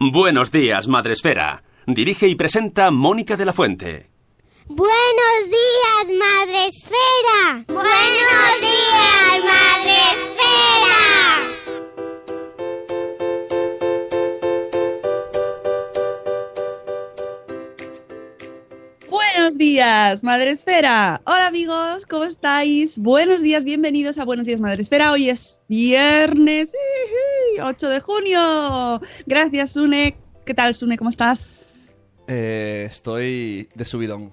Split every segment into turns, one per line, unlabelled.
Buenos días, Madresfera. Dirige y presenta Mónica de la Fuente.
Buenos días, Madre Esfera. Buenos días, Madre Esfera.
Buenos días, Madre Esfera. Hola amigos, ¿cómo estáis? Buenos días, bienvenidos a Buenos días, Madre Esfera. Hoy es viernes. 8 de junio. Gracias, Sune. ¿Qué tal, Sune? ¿Cómo estás?
Eh, estoy de subidón.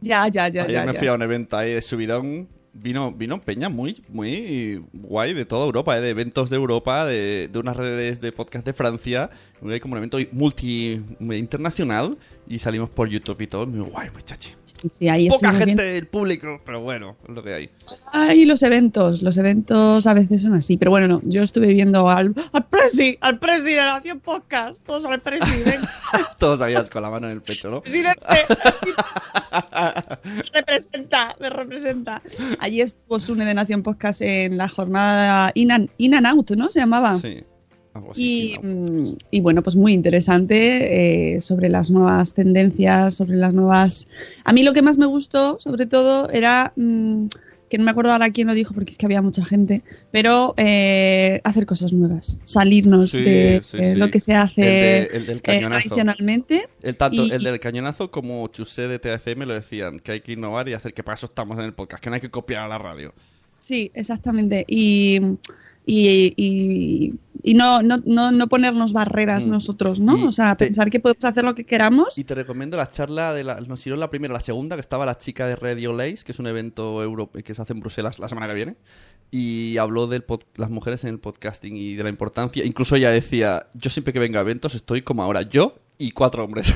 Ya, ya, ya,
Ayer
ya.
me
ya.
fui a un evento ahí de subidón. Vino, vino Peña muy, muy guay de toda Europa, eh, de eventos de Europa, de, de unas redes de podcast de Francia. Hay como un evento multi internacional y salimos por YouTube y todo. Muy guay, muchachi.
Sí, ahí
Poca gente
viendo-
del público, pero bueno, es lo que hay.
Ay, los eventos. Los eventos a veces son así. Pero bueno, no. Yo estuve viendo al, al Presi, al Presi de la Nación Podcast. Todos al Presi. venga,
Todos ahí con la mano en el pecho, ¿no?
presidente. me representa, me representa. Allí estuvo Sune de Nación Podcast en la jornada In and, In and Out, ¿no? Se llamaba.
Sí. Algo así,
Y, mm, y bueno, pues muy interesante eh, sobre las nuevas tendencias, sobre las nuevas... A mí lo que más me gustó, sobre todo, era, mm, que no me acuerdo ahora quién lo dijo, porque es que había mucha gente, pero eh, hacer cosas nuevas, salirnos
Sí,
de
sí,
eh,
sí.
lo que se
El,
hace
de- el del
eh,
cañonazo.
tradicionalmente.
El, tanto
Y-
el del cañonazo como Chusé de TFM lo decían, que hay que innovar y hacer que para eso estamos en el podcast, que no hay que copiar a la radio.
Sí, exactamente. Y, y, y- y no, no, no, no ponernos barreras
Mm.
nosotros, ¿no?
Y
o sea,
te-
pensar que podemos hacer lo que queramos.
Y te recomiendo la charla de la, nos hicieron la primera, la segunda, que estaba la chica de Radio Lace, que es un evento europeo que se hace en Bruselas la semana que viene, y habló de las mujeres en el podcasting y de la importancia. Incluso ella decía, yo siempre que venga a eventos estoy como ahora, yo y cuatro hombres.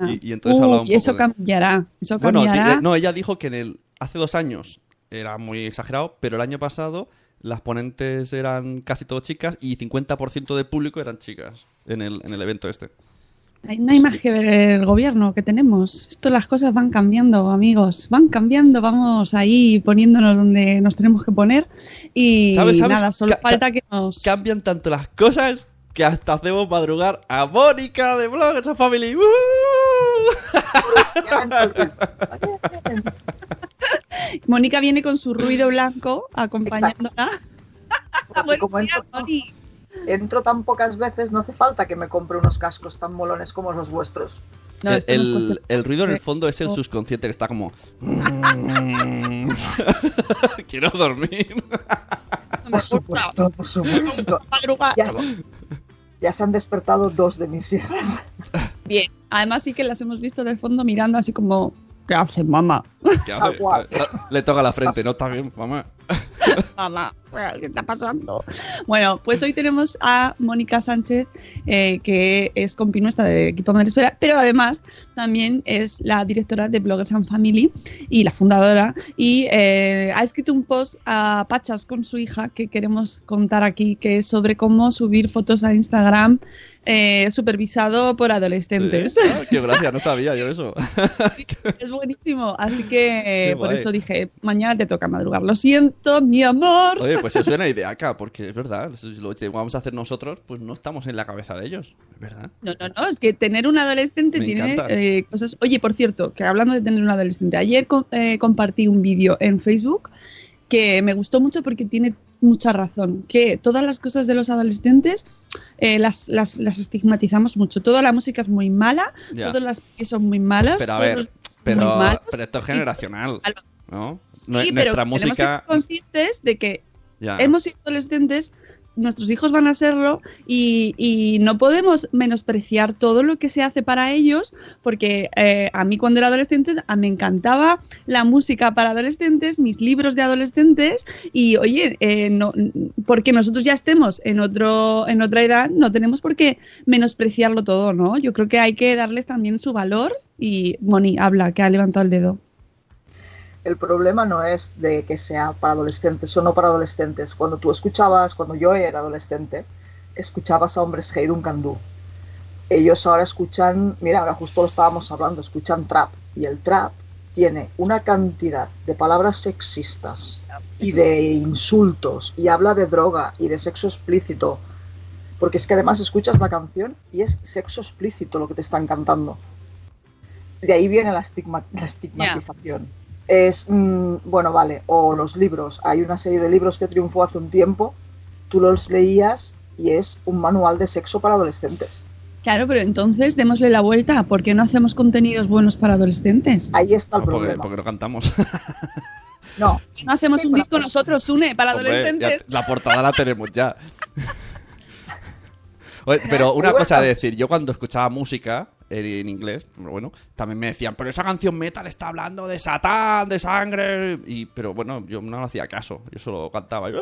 Ah.
y, y entonces hablaba un poco
eso
de-
cambiará. Eso
Bueno,
cambiará.
di- no, ella dijo que en el hace dos años era muy exagerado, pero el año pasado las ponentes eran casi todo chicas y 50% del público eran chicas en el, en el evento este.
Hay- No hay más que ver el gobierno que tenemos. Esto las cosas van cambiando, amigos. Van cambiando, vamos ahí poniéndonos donde nos tenemos que poner. Y
¿Sabes, sabes?
nada, solo
Ca-
falta que nos.
Cambian tanto las cosas que hasta hacemos madrugar a Mónica de Bloggers of Family. ¡Uh!
Mónica viene con su ruido blanco acompañándola.
Como
días,
entro,
Moni.
entro tan pocas veces, no hace falta que me compre unos cascos tan molones como los vuestros.
No, nos
el,
cuesta-
el ruido en el fondo es el subconsciente que está como... Quiero dormir.
No me
Por supuesto, por supuesto.
Madruga.
Ya, se- ya se han despertado dos de mis hijas.
Bien. Además, sí que las hemos visto del fondo mirando así como. ¿Qué hace, mamá?
¿Qué hace?
guau.
Le toca la frente, ¿no? Está bien, mamá.
Mamá, ¿qué está pasando? Bueno, pues hoy tenemos a Mónica Sánchez, eh, que es compinuesta del equipo Madre Espera, pero además también es la directora de Bloggers and Family y la fundadora. Y eh, ha escrito un post a Pachas con su hija que queremos contar aquí, que es sobre cómo subir fotos a Instagram eh, supervisado por adolescentes.
Sí. Ah, qué gracia, no sabía yo eso.
Es buenísimo, así que por eso dije, mañana te toca madrugar. Lo siento, mi amor.
Oye, pues eso suena ideaca, porque es verdad, si lo que vamos a hacer nosotros, pues no estamos en la cabeza de ellos, es verdad.
No, no, no, es que tener un adolescente
Me
tiene eh, cosas... Oye, por cierto, que hablando de tener un adolescente, ayer eh, compartí un vídeo en Facebook que me gustó mucho porque tiene mucha razón, que todas las cosas de los adolescentes eh, las, las, las estigmatizamos mucho. Toda la música es muy mala,
Ya.
todas las son muy malas,
Pero a ver, pero, pero esto es generacional. ¿No?
Sí,
Nue-
pero
Nuestra
tenemos que
música...
ser conscientes de que
Ya.
hemos sido adolescentes, nuestros hijos van a serlo y, y no podemos menospreciar todo lo que se hace para ellos, porque eh, a mí cuando era adolescente a- me encantaba la música para adolescentes, mis libros de adolescentes y oye, eh, no, porque nosotros ya estemos en, otro, en otra edad, no tenemos por qué menospreciarlo todo, ¿no? Yo creo que hay que darles también su valor y Moni, habla, que ha levantado el dedo.
El problema no es de que sea para adolescentes o no para adolescentes. Cuando tú escuchabas, cuando yo era adolescente, escuchabas a hombres Hey Duncan Du. Ellos ahora escuchan, mira, ahora justo lo estábamos hablando, escuchan trap. Y el trap tiene una cantidad de palabras sexistas y de insultos y habla de droga y de sexo explícito. Porque es que además escuchas la canción y es sexo explícito lo que te están cantando. De ahí viene la, estigma- la estigmatización. Es, mm, bueno, vale, o los libros. Hay una serie de libros que triunfó hace un tiempo, tú los leías y es un manual de sexo para adolescentes.
Claro, pero entonces démosle la vuelta. ¿Por qué no hacemos contenidos buenos para adolescentes?
Ahí está el
No, porque,
problema.
porque no cantamos.
No,
No hacemos
Sí,
un
para-
disco nosotros, Une, para
Hombre, ya
adolescentes.
la portada la tenemos ya. Oye, pero una cosa de decir, yo cuando escuchaba música en, inglés, pero bueno, también me decían, pero esa canción metal está hablando de Satán, de sangre, y pero bueno, yo no hacía caso, yo solo cantaba. y-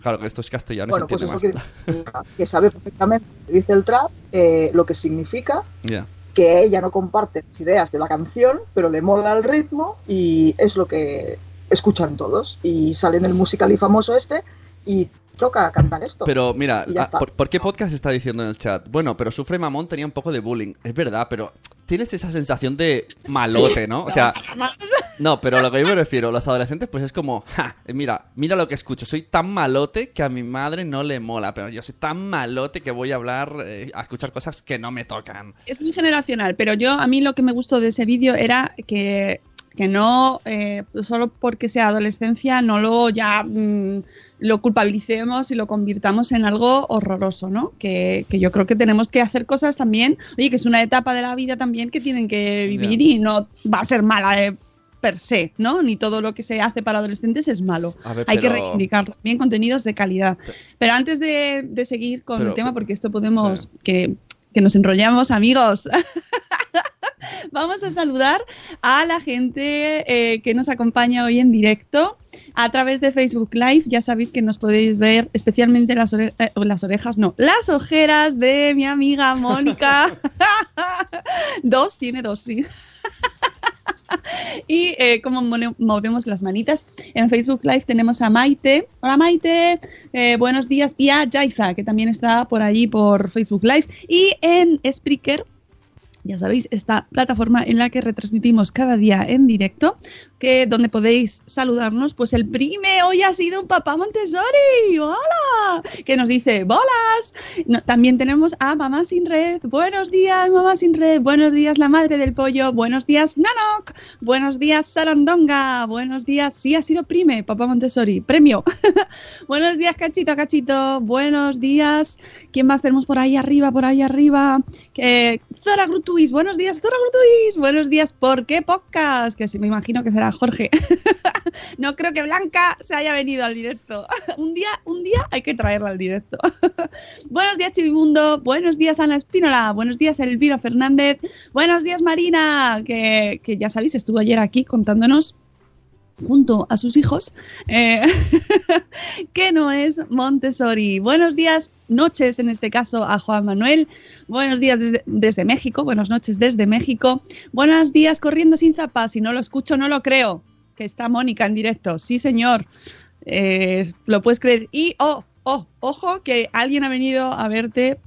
Claro que esto es castellano,
bueno,
se
pues eso
más.
que, que sabe perfectamente, dice el trap, eh, lo que significa
Ya.
que ella no comparte las ideas de la canción, pero le mola el ritmo y es lo que escuchan todos. Y sale en el musical y famoso este y toca cantar esto.
Pero mira, ah. ¿por, por qué podcast está diciendo en el chat? Bueno, pero Sufre Mamón tenía un poco de bullying. Es verdad, pero tienes esa sensación de malote, ¿no? O sea, no, pero lo que yo me refiero, los adolescentes, pues es como, ja, eh, mira, mira lo que escucho. Soy tan malote que a mi madre no le mola, pero yo soy tan malote que voy a hablar, eh, a escuchar cosas que no me tocan.
Es muy generacional, pero yo a mí lo que me gustó de ese vídeo era que, que no, eh, solo porque sea adolescencia, no lo ya mm, lo culpabilicemos y lo convirtamos en algo horroroso, ¿no? Que, que yo creo que tenemos que hacer cosas también, oye, que es una etapa de la vida también que tienen que vivir y no va a ser mala eh, per se, ¿no? Ni todo lo que se hace para adolescentes es malo.
Ver,
Hay que reivindicar también contenidos de calidad. Pero antes de, de seguir con
Pero-
el tema, porque esto podemos, que, que nos enrollamos, amigos. Vamos a saludar a la gente eh, que nos acompaña hoy en directo a través de Facebook Live. Ya sabéis que nos podéis ver especialmente las, ore- eh, las orejas, no, las ojeras de mi amiga Mónica. dos, tiene dos, sí. y eh, mone- movemos las manitas. En Facebook Live tenemos a Maite. Hola Maite, eh, buenos días. Y a Jaiza, que también está por allí por Facebook Live. Y en Spreaker, ya sabéis, esta plataforma en la que retransmitimos cada día en directo, que donde podéis saludarnos, pues el prime hoy ha sido un papá Montessori, hola, que nos dice bolas. También tenemos a Mamá Sin Red, buenos días Mamá Sin Red, buenos días la madre del pollo, buenos días Nanok, buenos días Sarandonga, buenos días, sí ha sido prime, papá Montessori, premio. buenos días Cachito, Cachito, buenos días, ¿quién más tenemos por ahí arriba, por ahí arriba? Que Zora Grutuis, buenos días Zora Grutuis, buenos días, ¿por qué podcast? Que me imagino que será Jorge. no creo que Blanca se haya venido al directo. un día, un día hay que traerla al directo. buenos días Chivimundo, buenos días Ana Espínola, buenos días Elvira Fernández, buenos días Marina, que, que ya sabéis, estuvo ayer aquí contándonos junto a sus hijos, eh, que no es Montessori. Buenos días, noches en este caso a Juan Manuel. Buenos días desde, México, buenas noches desde México. Buenos días corriendo sin zapas. Si no lo escucho, no lo creo. Que está Mónica en directo. Sí, señor. Eh, lo puedes creer. Y, oh, oh, ojo, que alguien ha venido a verte.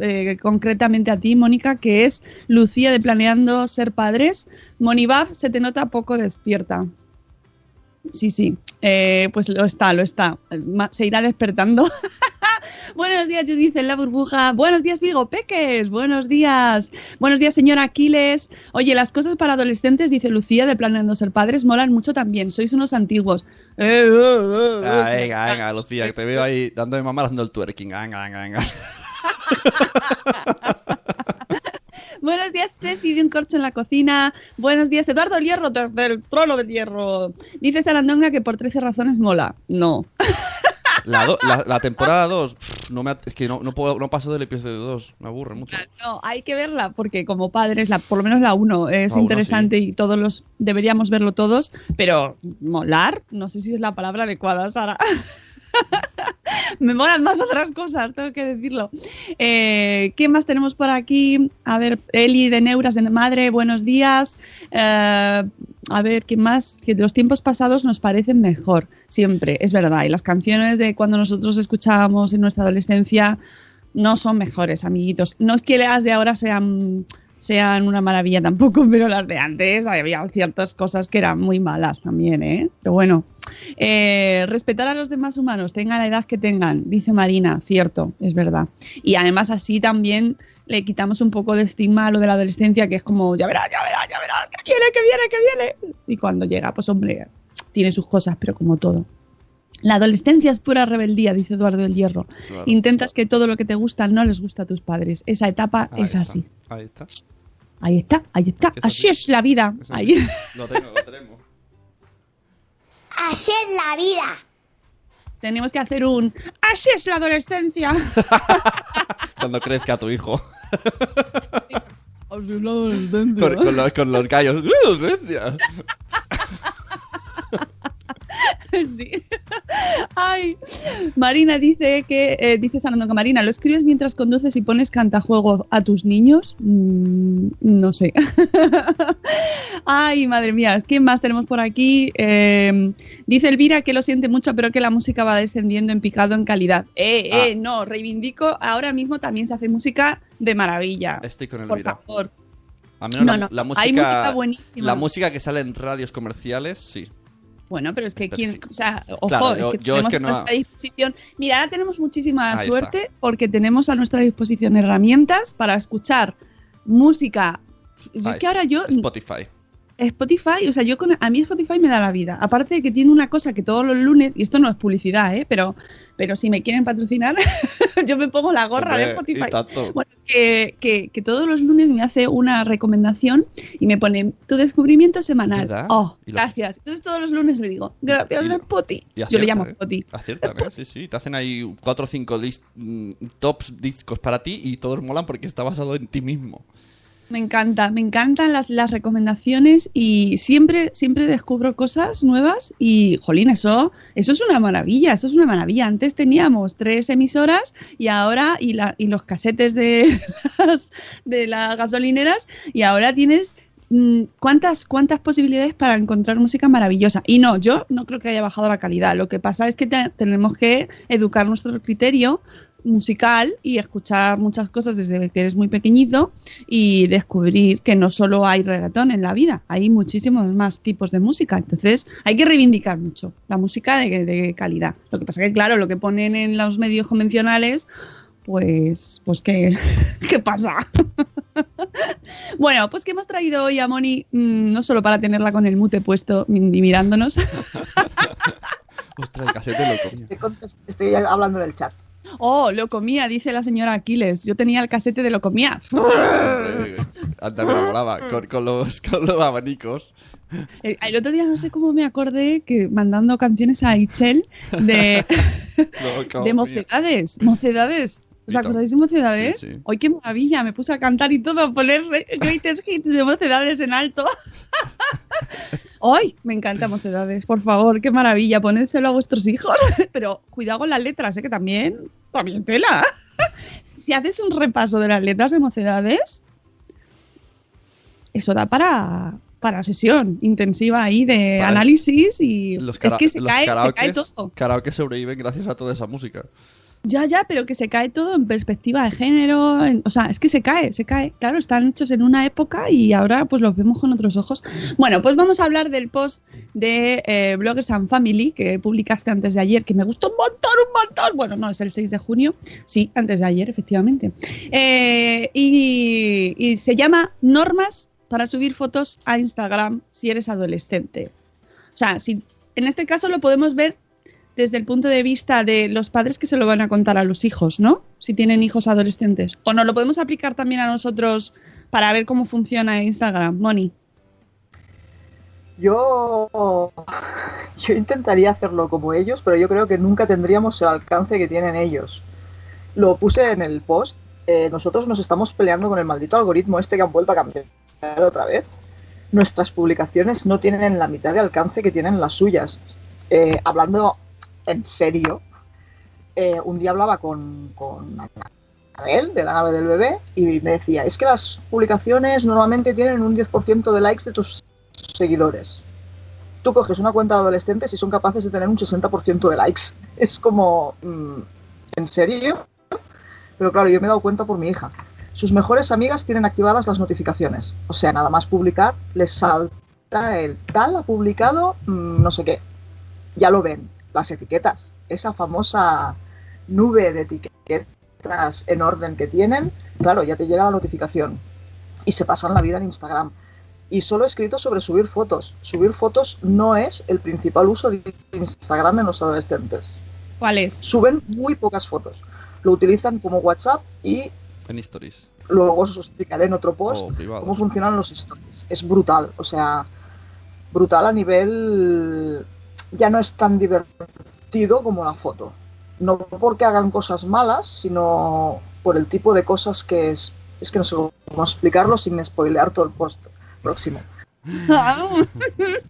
eh, concretamente a ti, Mónica, que es Lucía de Planeando Ser Padres. Monibaf se te nota poco despierta. Sí, sí, eh, pues lo está, lo está. Se irá despertando. Buenos días, Judith en la burbuja. Buenos días, Vigo Peques. Buenos días. Buenos días, señor Aquiles. Oye, las cosas para adolescentes, dice Lucía, de Planeando Ser Padres, molan mucho también. Sois unos antiguos. Eh, eh,
Ah, venga, venga, Lucía, que te veo ahí dándome mamá haciendo el twerking. Venga, venga, venga.
Buenos días, Ceci de un corcho en la cocina. Buenos días, Eduardo el Hierro, desde el trono del hierro. Dice Sarandonga que por 13 razones mola. No.
La, do- la, la temporada 2, no me, es que no, no, puedo, no paso del episodio 2, me aburre mucho.
No, hay que verla porque como padres, la, por lo menos la 1 es
La uno,
interesante y todos los deberíamos verlo todos, pero molar, no sé si es la palabra adecuada, Sara. Me molan más otras cosas, tengo que decirlo. Eh, ¿Qué más tenemos por aquí? A ver, Eli de Neuras de Madre, buenos días. Eh, a ver, ¿qué más? Que los tiempos pasados nos parecen mejor, siempre, es verdad. Y las canciones de cuando nosotros escuchábamos en nuestra adolescencia no son mejores, amiguitos. No es que las de ahora sean, sean una maravilla tampoco, pero las de antes había ciertas cosas que eran muy malas también, ¿eh? Pero bueno, eh, respetar a los demás humanos, tengan la edad que tengan, dice Marina, cierto, es verdad. Y además así también le quitamos un poco de estigma a lo de la adolescencia, que es como, ya verás, ya verás, ya verás, que viene, que viene, que viene. Y cuando llega, pues hombre, tiene sus cosas, pero como todo. La adolescencia es pura rebeldía, dice Eduardo del Hierro.
Claro.
Intentas que todo lo que te gusta no les gusta a tus padres. Esa etapa
Ahí
es
está,
así.
Ahí está.
Ahí está, ahí está.
Es
Así
así.
es la vida.
Es
Ahí.
así. Lo tengo, lo tenemos.
Así es la vida.
Tenemos que hacer un Así es la adolescencia.
Cuando crezca tu hijo.
Así es la adolescencia.
con, con los, con los gallos.
Sí. Ay. Marina dice que, eh, dice Sanando que Marina, ¿lo escribes mientras conduces y pones cantajuego a tus niños? Mm, no sé. Ay, madre mía, ¿qué más tenemos por aquí? Eh, dice Elvira que lo siente mucho, pero que la música va descendiendo en picado en calidad. Eh,
Ah.
eh, no, reivindico, ahora mismo también se hace música de maravilla.
Estoy con
Por
Elvira.
favor.
A menos
No,
la,
no,
la
hay
música,
música buenísima.
La música que sale en radios comerciales, sí.
Bueno, pero es que quién,
Específico.
o sea, ojo,
Claro,
es que
yo es
tenemos
que
a
no-
nuestra disposición. Mira, ahora tenemos muchísima
Ahí
suerte porque tenemos a nuestra disposición herramientas para escuchar música. Es que ahora yo
Spotify.
Spotify, o sea, yo con a mí Spotify me da la vida. Aparte de que tiene una cosa que todos los lunes y esto no es publicidad, ¿eh? pero pero si me quieren patrocinar, yo me pongo la gorra
Hombre,
de Spotify. Bueno, que, que- que todos los lunes me hace una recomendación y me pone tu descubrimiento semanal.
¿Verdad?
Oh, gracias. Entonces todos los lunes le digo, gracias,
Y
Spotify.
y
Yo le
acierta,
llamo
¿eh?
Spotify.
Aciertan, ¿eh? Sí, sí. Te hacen ahí cuatro o cinco mm, tops discos para ti y todos molan porque está basado en ti mismo.
Me encanta, me encantan las, las recomendaciones y siempre, siempre descubro cosas nuevas y, jolín, eso, eso es una maravilla, eso es una maravilla. Antes teníamos tres emisoras y ahora, y, la, y los casetes de las, de las gasolineras y ahora tienes mm, cuántas, cuántas posibilidades para encontrar música maravillosa. Y no, yo no creo que haya bajado la calidad. Lo que pasa es que te- tenemos que educar nuestro criterio musical y escuchar muchas cosas desde que eres muy pequeñito y descubrir que no solo hay reggaetón en la vida, hay muchísimos más tipos de música. Entonces hay que reivindicar mucho la música de, de calidad. Lo que pasa que, claro, lo que ponen en los medios convencionales, pues, pues ¿qué, ¿qué pasa? bueno, pues que hemos traído hoy a Moni, mm, no solo para tenerla con el mute puesto y mirándonos,
Ostras, el casete lo comía.
Estoy, estoy hablando en el chat.
Oh, lo comía, dice la señora Aquiles. Yo tenía el casete de lo comía.
Antes me enamoraba con, con los, con los abanicos.
Eh, El otro día no sé cómo me acordé que mandando canciones a Ichel de, de mocedades. Mocedades. ¿Os acordáis de mocedades?
Sí, sí.
¡Ay, qué maravilla! Me puse a cantar y todo, a poner re- greatest hits de mocedades en alto. ¡Ay! Me encanta Mocedades, por favor, qué maravilla, ponédselo a vuestros hijos. Pero cuidado con las letras, ¿eh? que también, también tela. si haces un repaso de las letras de Mocedades, eso da para, para sesión intensiva ahí de
Vale.
análisis y
Los
es que se
los
cae, se cae todo.
karaokes sobreviven gracias a toda esa música.
Ya, ya, pero que se cae todo en perspectiva de género. o sea, es que se cae, se cae. Claro, están hechos en una época y ahora pues los vemos con otros ojos. Bueno, pues vamos a hablar del post de eh, Bloggers and Family que publicaste antes de ayer, que me gustó un montón, un montón. Bueno, no, es el 6 de junio. Sí, antes de ayer, efectivamente. Eh, y, y se llama Normas para subir fotos a Instagram si eres adolescente. O sea, si, en este caso lo podemos ver desde el punto de vista de los padres que se lo van a contar a los hijos, ¿no? Si tienen hijos adolescentes. O no lo podemos aplicar también a nosotros para ver cómo funciona Instagram, Moni.
Yo, yo intentaría hacerlo como ellos, pero yo creo que nunca tendríamos el alcance que tienen ellos. Lo puse en el post. eh, nosotros nos estamos peleando con el maldito algoritmo este que han vuelto a cambiar otra vez. Nuestras publicaciones no tienen la mitad de alcance que tienen las suyas. Eh, hablando en serio, eh, un día hablaba con, con Anabel, de la nave del bebé, y me decía, es que las publicaciones normalmente tienen un 10% de likes de tus seguidores. Tú coges una cuenta de adolescentes y son capaces de tener un 60% de likes. Es como, mm, ¿en serio? Pero claro, yo me he dado cuenta por mi hija. Sus mejores amigas tienen activadas las notificaciones. O sea, nada más publicar, les salta el tal ha publicado mm, no sé qué. Ya lo ven. Las etiquetas. Esa famosa nube de etiquetas en orden que tienen, claro, ya te llega la notificación. Y se pasan la vida en Instagram y solo he escrito sobre subir fotos. Subir fotos no es el principal uso de Instagram en los adolescentes.
¿Cuál es?
Suben muy pocas fotos. Lo utilizan como WhatsApp y
En stories.
luego os explicaré en otro post cómo funcionan los stories. Es brutal, o sea, brutal a nivel... Ya no es tan divertido como la foto. No porque hagan cosas malas, sino por el tipo de cosas que es... Es que no sé cómo explicarlo sin spoilear todo el post próximo.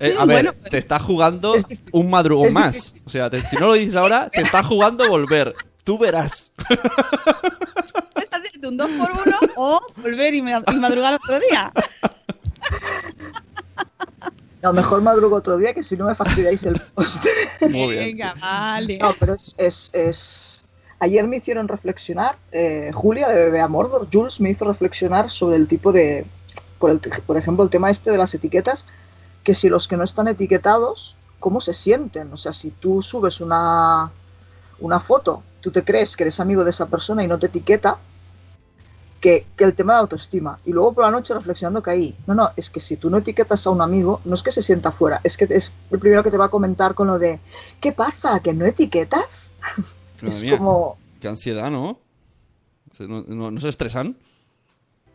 Eh, a ver,
Bueno,
te está jugando
es
un madrugón más. O sea, te- si no lo dices ahora, te está jugando volver. Tú verás.
Puedes hacerte un 2 por 1 o volver y, ma- y madrugar otro día.
No, mejor madrugo otro día que si no me fastidiáis el post.
Muy bien.
Venga, vale.
No, pero es, es, es- Ayer me hicieron reflexionar, eh, Julia de Bebé a Mordor, Jules me hizo reflexionar sobre el tipo de, por, el, por ejemplo, el tema este de las etiquetas, que si los que no están etiquetados, ¿cómo se sienten? O sea, si tú subes una, una foto, tú te crees que eres amigo de esa persona y no te etiqueta, que, que el tema de autoestima. Y luego por la noche reflexionando caí, no, no, es que si tú no etiquetas a un amigo, no es que se sienta fuera, es que es el primero que te va a comentar con lo de, ¿qué pasa? ¿Que no etiquetas? Es
mía,
como,
Qué ansiedad, ¿no? ¿No, no- no se estresan?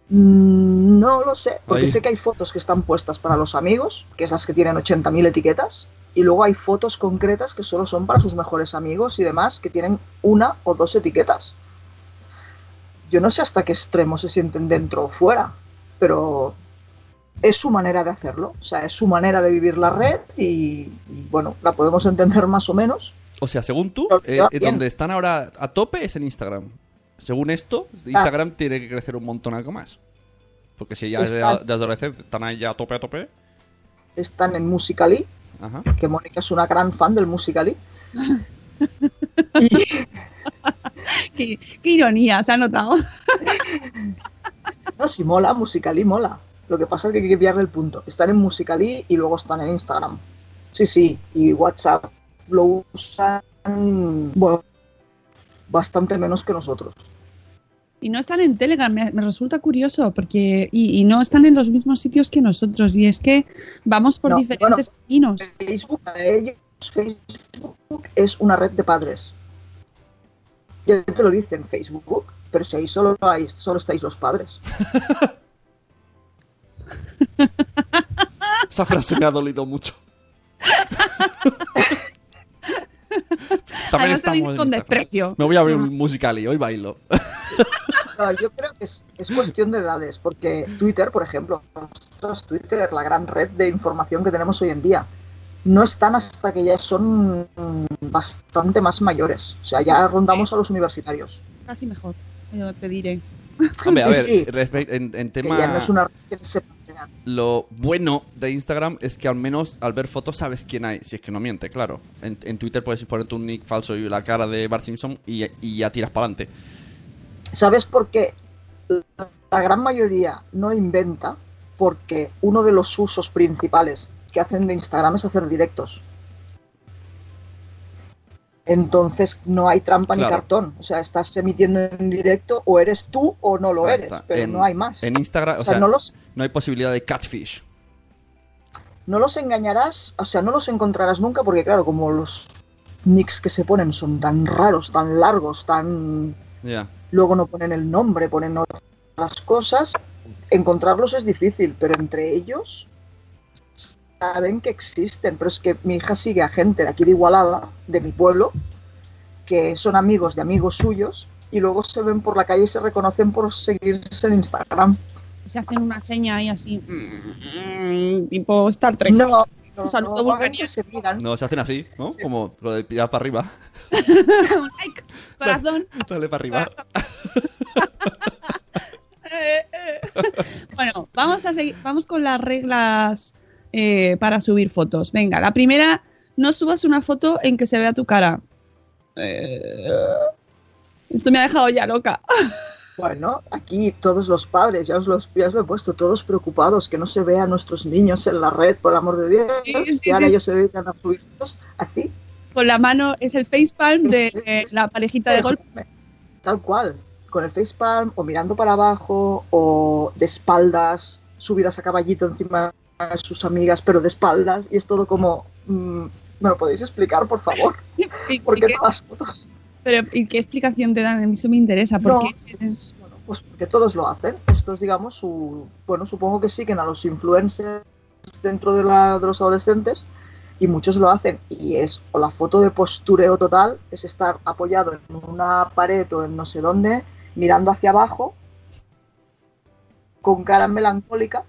mm, no lo sé, porque
Ahí.
sé que hay fotos que están puestas para los amigos, que es las que tienen 80.000 etiquetas, y luego hay fotos concretas que solo son para sus mejores amigos y demás, que tienen una o dos etiquetas. Yo no sé hasta qué extremo se sienten dentro o fuera, pero es su manera de hacerlo, o sea, es su manera de vivir la red y, y, bueno, la podemos entender más o menos.
O sea, según tú, eh, eh, donde están ahora a tope es en Instagram. Según esto, Instagram tiene que crecer un montón algo más. Porque si ya es de,
Está-
de adolescente, están ahí ya a tope, a tope.
Están en Musical.ly,
Ajá.
que Mónica es una gran fan del Musical.ly. Y,
Qué, qué ironía, se ha notado.
No, si mola, Musical.ly mola. Lo que pasa es que hay que pillarle el punto. Están en Musical.ly y luego están en Instagram. Sí, sí. Y WhatsApp lo usan, bueno, bastante menos que nosotros.
Y no están en Telegram, me, me resulta curioso, porque. Y, y no están en los mismos sitios que nosotros. Y es que vamos por
No,
diferentes caminos.
Facebook, ellos, Facebook es una red de padres. Ya te lo dicen, Facebook, pero si ahí solo, hay, solo estáis los padres.
Esa frase me ha dolido mucho. También en
con desprecio.
Me voy a abrir un musical y hoy bailo.
Yo creo que es, es cuestión de edades, porque Twitter, por ejemplo, Twitter, la gran red de información que tenemos hoy en día. No están hasta que ya son bastante más mayores. O sea, ya rondamos a los universitarios.
Casi mejor, te diré.
Hombre, a ver,
Sí,
en,
Que
tema...
ya no es una red que se.
Lo bueno de Instagram es que al menos al ver fotos sabes quién hay, si es que no miente, claro. En, en Twitter puedes ponerte un nick falso y la cara de Bart Simpson y, y ya tiras para adelante.
¿Sabes por qué? La gran mayoría no inventa porque uno de los usos principales que hacen de Instagram es hacer directos. Entonces no hay trampa
Claro.
ni cartón. O sea, estás emitiendo en directo o eres tú o no lo
Ahí
eres,
está.
pero
En-
no hay más.
En Instagram, o,
o sea,
sea,
no los,
no hay posibilidad de catfish.
no los engañarás, o sea, no los encontrarás nunca porque claro, como los nicks que se ponen son tan raros, tan largos, tan luego no ponen el nombre, ponen otras cosas, encontrarlos es difícil, pero entre ellos saben que existen. Pero es que mi hija sigue a gente de aquí de Igualada, de mi pueblo, que son amigos de amigos suyos y luego se ven por la calle y se reconocen por seguirse en Instagram.
Se hacen una seña ahí así, mm, tipo Star Trek.
No, no,
Un saludo vulcaniano.
se miran.
No, se hacen así, ¿no?
Sí.
Como lo de tirar para arriba.
Un like, corazón.
Dale para arriba.
Eh, eh. bueno, vamos a seguir, vamos con las reglas eh, para subir fotos. Venga, la primera, no subas una foto en que se vea tu cara. Eh, esto me ha dejado ya loca.
Bueno, aquí todos los padres, ya os, los, ya os lo he puesto, todos preocupados que no se vean nuestros niños en la red, por el amor de Dios.
Sí, sí,
y ahora
sí.
ellos se dedican a subirlos así.
Con la mano es el facepalm de eh, la parejita de golf.
Tal cual, con el facepalm o mirando para abajo o de espaldas, subidas a caballito encima sus amigas, pero de espaldas, y es todo como... mm, ¿Me lo podéis explicar, por favor?
¿Y, y
¿Por qué
qué,
todas las fotos?
pero, ¿y qué explicación te dan? A mí eso me interesa. ¿Por
No,
qué?
pues, bueno, pues porque todos lo hacen. Esto es, digamos, su. Bueno, supongo que siguen a los influencers dentro de, la, de los adolescentes y muchos lo hacen. Y es o la foto de postureo total, es estar apoyado en una pared o en no sé dónde, mirando hacia abajo, con cara melancólica.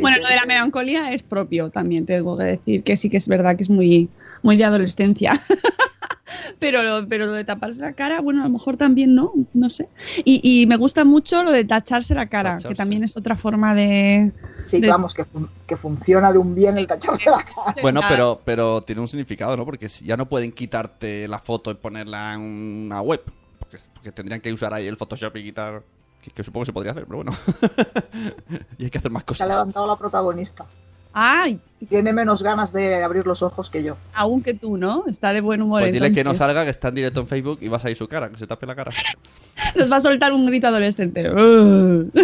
Bueno, lo de la melancolía es propio también, tengo que decir que sí que es verdad que es muy, muy de adolescencia. pero, lo, pero lo de taparse la cara, bueno, a lo mejor también no, no sé. Y, y me gusta mucho lo de tacharse la cara,
Tacharse.
que también es otra forma de...
Sí,
de-
vamos, que, fun- que funciona de un bien el tacharse la cara.
Bueno, pero, pero tiene un significado, ¿no? Porque ya no pueden quitarte la foto y ponerla en una web. Porque, porque tendrían que usar ahí el Photoshop y quitar. Que, que supongo que se podría hacer, pero bueno. y hay que hacer más
Se ha
cosas.
levantado la protagonista.
Ay,
Tiene menos ganas de abrir los ojos que yo.
aún que tú, ¿no? Está de buen humor.
Pues dile que no salga, que está en directo en Facebook y vas a ir su cara, que se tape la cara.
Nos va a soltar un grito adolescente. Uh.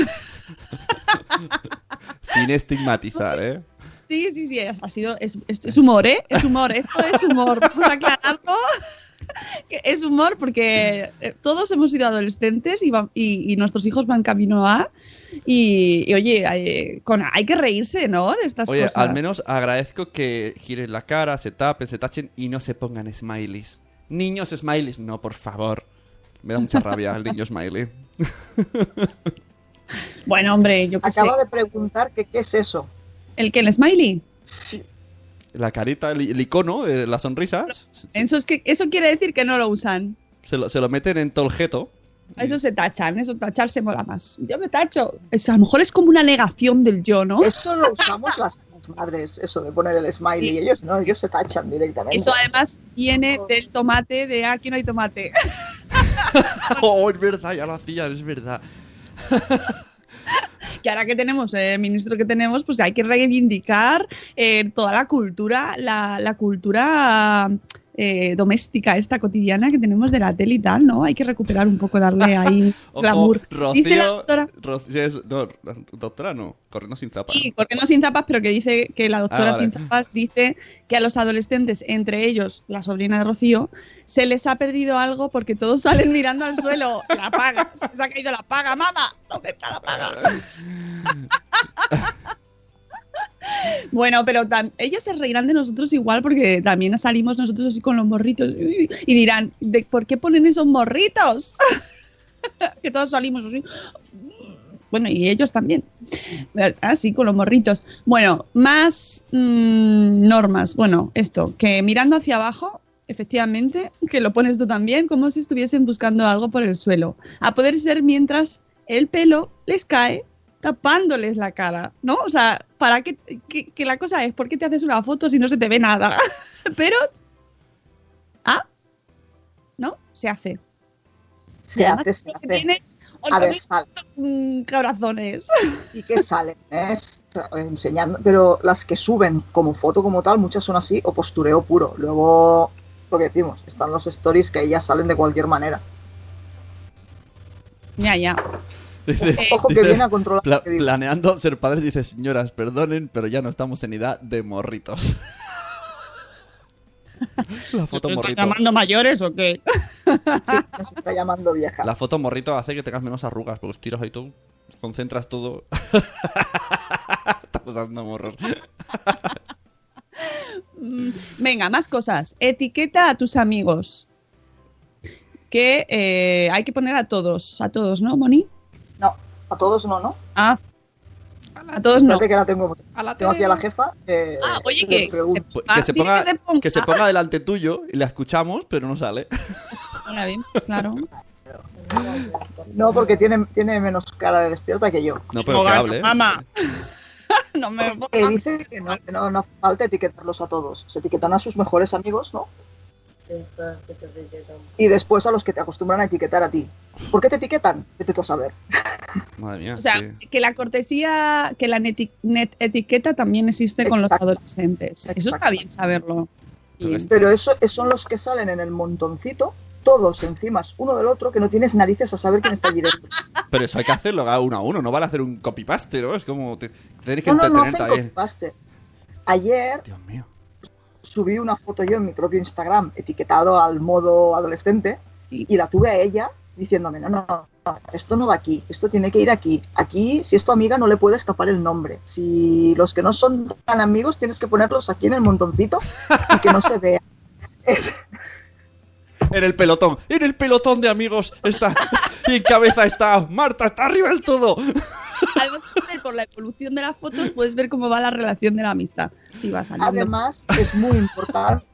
Sin estigmatizar, ¿eh?
Sí, sí, sí, ha sido, es, es- es humor, ¿eh? Es humor, esto es humor, vamos a aclararlo. Es humor porque eh, todos hemos sido adolescentes y, va- y, y nuestros hijos van camino a... Y, y, oye, hay, con, hay que reírse, ¿no? De estas
Oye,
cosas.
al menos agradezco que giren la cara, se tapen, se tachen y no se pongan smileys. Niños smileys, no, por favor. Me da mucha rabia el niño smiley.
Bueno, hombre, yo qué sé.
Acaba de preguntar que qué es eso.
¿El que el smiley?
Sí,
La carita, el, el icono de las sonrisas,
Eso, es que, eso quiere decir que no lo usan.
se lo, se lo meten en todo el jeto.
Eso se tachan, eso tacharse mola más. Yo me tacho. Es, a lo mejor es como una negación del yo, ¿no?
Eso lo usamos las, las madres, eso de poner el smiley.
Sí.
Ellos no, ellos se tachan directamente.
Eso además viene del tomate, de "Ah, aquí no hay tomate.
oh, es verdad, ya lo hacían, es verdad.
Que ahora que tenemos eh, el ministro que tenemos, pues hay que reivindicar eh, toda la cultura, la, la cultura eh, doméstica, esta cotidiana que tenemos de la tele y tal, ¿no? Hay que recuperar un poco, darle ahí glamour.
Rocío,
Dice la doctora,
Rocío es- no, doctora no, corriendo sin zapas.
sí, porque no sin zapas, pero que dice que la doctora
Ah, vale.
sin zapas dice que a los adolescentes, entre ellos la sobrina de Rocío, se les ha perdido algo porque todos salen mirando al suelo. La paga, se les ha caído la paga, mamá. ¿Dónde está la paga? Bueno, pero ellos se reirán de nosotros igual porque también salimos nosotros así con los morritos y y dirán, ¿de ¿por qué ponen esos morritos? que todos salimos así. Bueno, y ellos también. Así con los morritos. Bueno, más mm, normas. Bueno, esto, que mirando hacia abajo, efectivamente, que lo pones tú también, como si estuviesen buscando algo por el suelo. A poder ser mientras el pelo les cae tapándoles la cara, ¿no? O sea, para qué, que, que la cosa es, ¿por qué te haces una foto si no se te ve nada? Pero, ah, ¿no? Se hace.
Se
Además,
hace, se hace.
tiene
A ver, sal-
mm, corazones.
y que salen, ¿eh? Es- enseñando, pero las que suben como foto como tal, muchas son así o postureo puro. Luego, lo que decimos, están los stories que ahí ya salen de cualquier manera.
Ya, ya.
Dice-
Ojo que
dice,
viene a controlar
pla-
lo que digo.
planeando ser padres, dice, señoras, perdonen, pero ya no estamos en edad de morritos. La foto
¿Te están
morrito.
llamando mayores o qué?
Sí, nos está llamando vieja.
La foto morrito hace que tengas menos arrugas, porque tiras ahí todo, concentras todo. Estás usando morros.
Mm, Venga, más cosas. Etiqueta a tus amigos. Que eh, hay que poner a todos, a todos, ¿no, Moni?
A todos no, ¿no?
Ah, a todos no.
Espérate que ahora tengo, tengo aquí a la jefa. eh,
Ah, oye, que
Pues que, se ponga,
que se ponga.
que se ponga delante tuyo y la escuchamos, pero no sale.
Ahora bien, claro.
No, porque tiene, tiene menos cara de despierta que yo.
No, pero que hable.
Mamá. no me
Que dice que no, que no, no hace falta etiquetarlos a todos. Se etiquetan a sus mejores amigos, ¿no? Y después a los que te acostumbran a etiquetar a ti. ¿Por qué te etiquetan? Vete tú a saber.
Madre mía.
O sea,
sí.
que la cortesía, que la neti- net etiqueta también existe con los
Exacto.
adolescentes. Eso está bien saberlo.
Pero
eso esos son los que salen en el montoncito, todos encima uno del otro, que no tienes narices a saber quién está allí dentro.
Pero eso hay que hacerlo uno a uno, no vale hacer un copy-paste, ¿no? Es como... Te, tenéis que
No, no, no hacen copy-paste. Ayer
Dios mío.
Subí una foto yo en mi propio Instagram etiquetado al modo adolescente
Sí.
y la tuve a ella diciéndome, no, no, no, esto no va aquí, esto tiene que ir aquí. Aquí, si es tu amiga, no le puedes tapar el nombre. Si los que no son tan amigos, tienes que ponerlos aquí en el montoncito y que no se vea. Es-
En el pelotón, en el pelotón de amigos está... Y en cabeza está... Marta, está arriba del todo.
Además, por la evolución de las fotos, puedes ver cómo va la relación de la amistad. Si va saliendo.
Además, es muy importante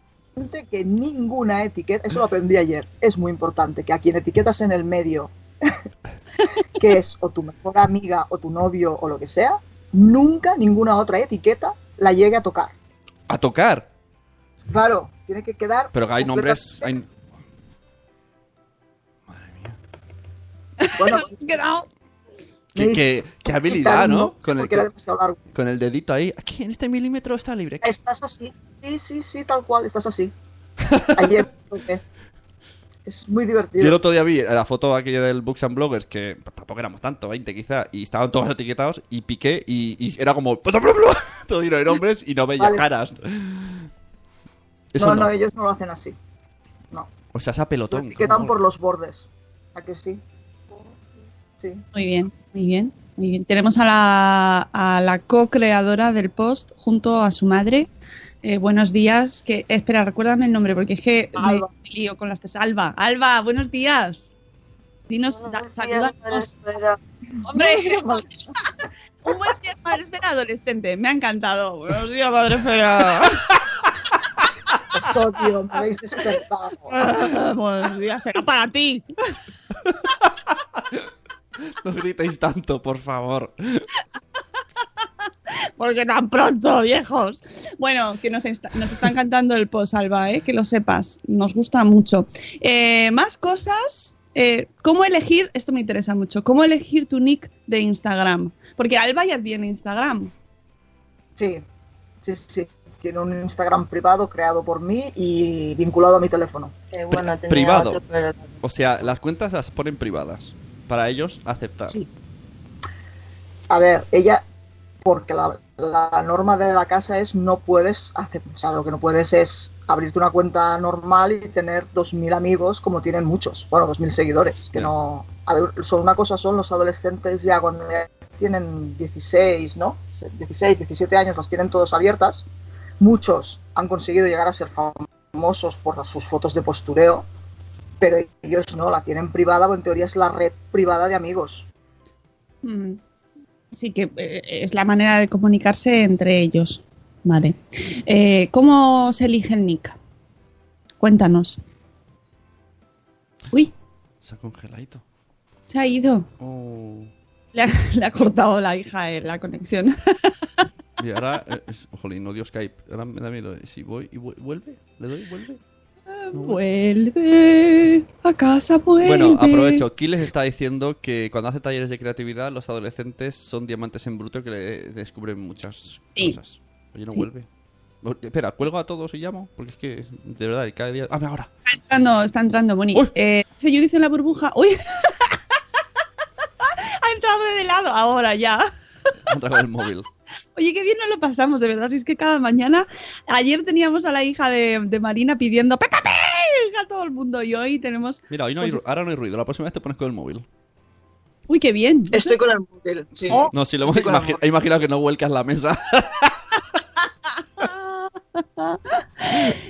que ninguna etiqueta, eso lo aprendí ayer, es muy importante que a quien etiquetas en el medio, que es o tu mejor amiga o tu novio o lo que sea, nunca ninguna otra etiqueta la llegue a tocar.
A tocar.
Claro, tiene que quedar.
Pero hay nombres... hay- Madre mía.
Bueno,
Nos hemos quedado.
Qué,
Me
qué- qué habilidad, ¿no? Con el, con el dedito ahí. Aquí, en este milímetro está libre.
Estás así. Sí, sí, sí, tal cual, estás así. Ayer, porque es muy
Yo el
divertido.
otro día vi la foto aquella del Books and Bloggers, que tampoco éramos tanto, 20 quizá, y estaban todos etiquetados, y piqué, y, y era como... Todo lleno de nombres y no veía
Vale.
caras. Eso
No,
no,
no, ellos no lo hacen así. No.
O sea, esa
Lo
pelotón.
etiquetan
¿cómo
por los bordes. ¿A que sí? Sí.
Muy bien, muy bien, muy bien. Tenemos a la, a la co-creadora del post junto a su madre. Eh, buenos días. Que, espera, recuérdame el nombre porque es que me
Alba.
lío con las tres. Alba, Alba, buenos días. Dinos, salúdanos. Hombre, un buen día, madre espera, adolescente. Me ha encantado. Buenos días, madre espera.
Os odio, me habéis despertado.
buenos días, será para ti.
No gritéis tanto, por favor.
Porque tan pronto, viejos. Bueno, que nos, está, nos está encantando el post, Alba, ¿eh? que lo sepas. Nos gusta mucho. Eh, más cosas. eh, ¿Cómo elegir? Esto me interesa mucho. ¿Cómo elegir tu nick de Instagram? Porque Alba ya tiene Instagram.
Sí, sí, sí. Tiene un Instagram privado creado por mí y vinculado a mi teléfono.
Pri- privado. O sea, las cuentas las ponen privadas. Para ellos, aceptar.
Sí. A ver, ella, porque la, la norma de la casa es no puedes hacer, o sea, lo que no puedes es abrirte una cuenta normal y tener 2.000 amigos como tienen muchos, bueno, 2.000 seguidores, que no... A ver, son una cosa son los adolescentes ya cuando ya tienen 16, ¿no? 16, 17 años, las tienen todas abiertas. Muchos han conseguido llegar a ser famosos por sus fotos de postureo, pero ellos no, la tienen privada, o en teoría es la red privada de amigos.
Mm. Sí, que eh, es la manera de comunicarse entre ellos. Vale. Eh, ¿Cómo se elige el nick? Cuéntanos. Uy,
Se ha congeladito.
se ha ido.
Oh.
Le ha, le ha cortado la hija eh, la conexión.
Y ahora, eh, es- jolín, odio Skype. Ahora me da miedo. eh, Si voy y vu- vuelve, le doy, vuelve.
Vuelve a casa, vuelve.
Bueno, aprovecho. Kiles está diciendo que cuando hace talleres de creatividad, los adolescentes son diamantes en bruto que le descubren muchas
Sí.
cosas. Oye, no
Sí.
vuelve. Espera, ¿cuelgo a todos y llamo? Porque es que, de verdad, cada día... ¡Ah, ahora!
Está entrando, está entrando, Moni. Eh, dice Judith en la burbuja. ¡Uy! ha entrado de lado. Ahora ya.
Tragado el móvil.
Oye, qué bien nos lo pasamos, de verdad. Si es que cada mañana. Ayer teníamos a la hija de, de Marina pidiendo ¡Pepe! a todo el mundo. Y hoy tenemos.
Mira, hoy no hay,
Pues-
ru- ahora no hay ruido. La próxima vez te pones con el móvil.
¡Uy, qué bien!
Estoy con el móvil, sí.
Oh.
No, si lo hemos imagi- he imaginado que no vuelcas la mesa.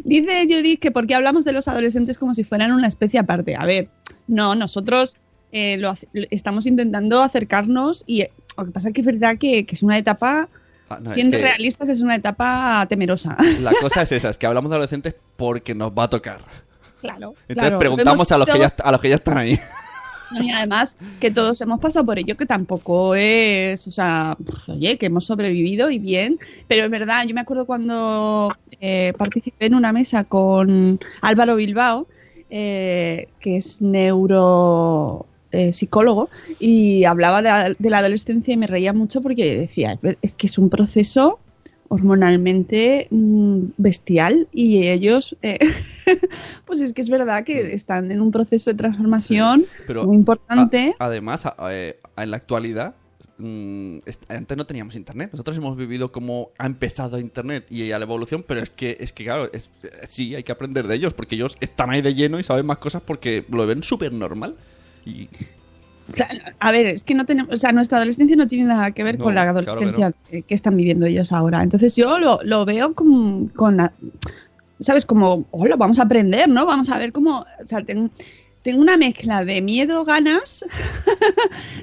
Dice Judith que porque hablamos de los adolescentes como si fueran una especie aparte. A ver, no, nosotros eh, lo estamos intentando acercarnos y eh, lo que pasa es que es verdad que, que es una etapa,
Ah, no, es
siendo
que
realistas, es una etapa temerosa.
La cosa es esa, es que hablamos de adolescentes porque nos va a tocar.
claro.
Entonces
claro.
preguntamos a los, que ya, a los que ya están ahí.
No, y además que todos hemos pasado por ello, que tampoco es, o sea, oye, que hemos sobrevivido y bien, pero es verdad, yo me acuerdo cuando eh, participé en una mesa con Álvaro Bilbao, eh, que es neuro eh, psicólogo, y hablaba de, de la adolescencia y me reía mucho porque decía, es que es un proceso hormonalmente mm, bestial y ellos, eh, pues es que es verdad que están en un proceso de transformación
Pero
muy importante.
a- además, a- eh, en la actualidad, mm, antes no teníamos internet. Nosotros hemos vivido como ha empezado internet y a la evolución, pero es que, es que claro, es- sí, hay que aprender de ellos porque ellos están ahí de lleno y saben más cosas porque lo ven súper normal. Y
O sea, a ver, es que no tenemos, o sea, nuestra adolescencia no tiene nada que ver
No,
con la
claro que
adolescencia que, están viviendo ellos ahora. Entonces yo lo, lo veo con, con la- ¿sabes? Como, hola, vamos a aprender, ¿no? Vamos a ver cómo, o sea, ten- tengo una mezcla de miedo, ganas,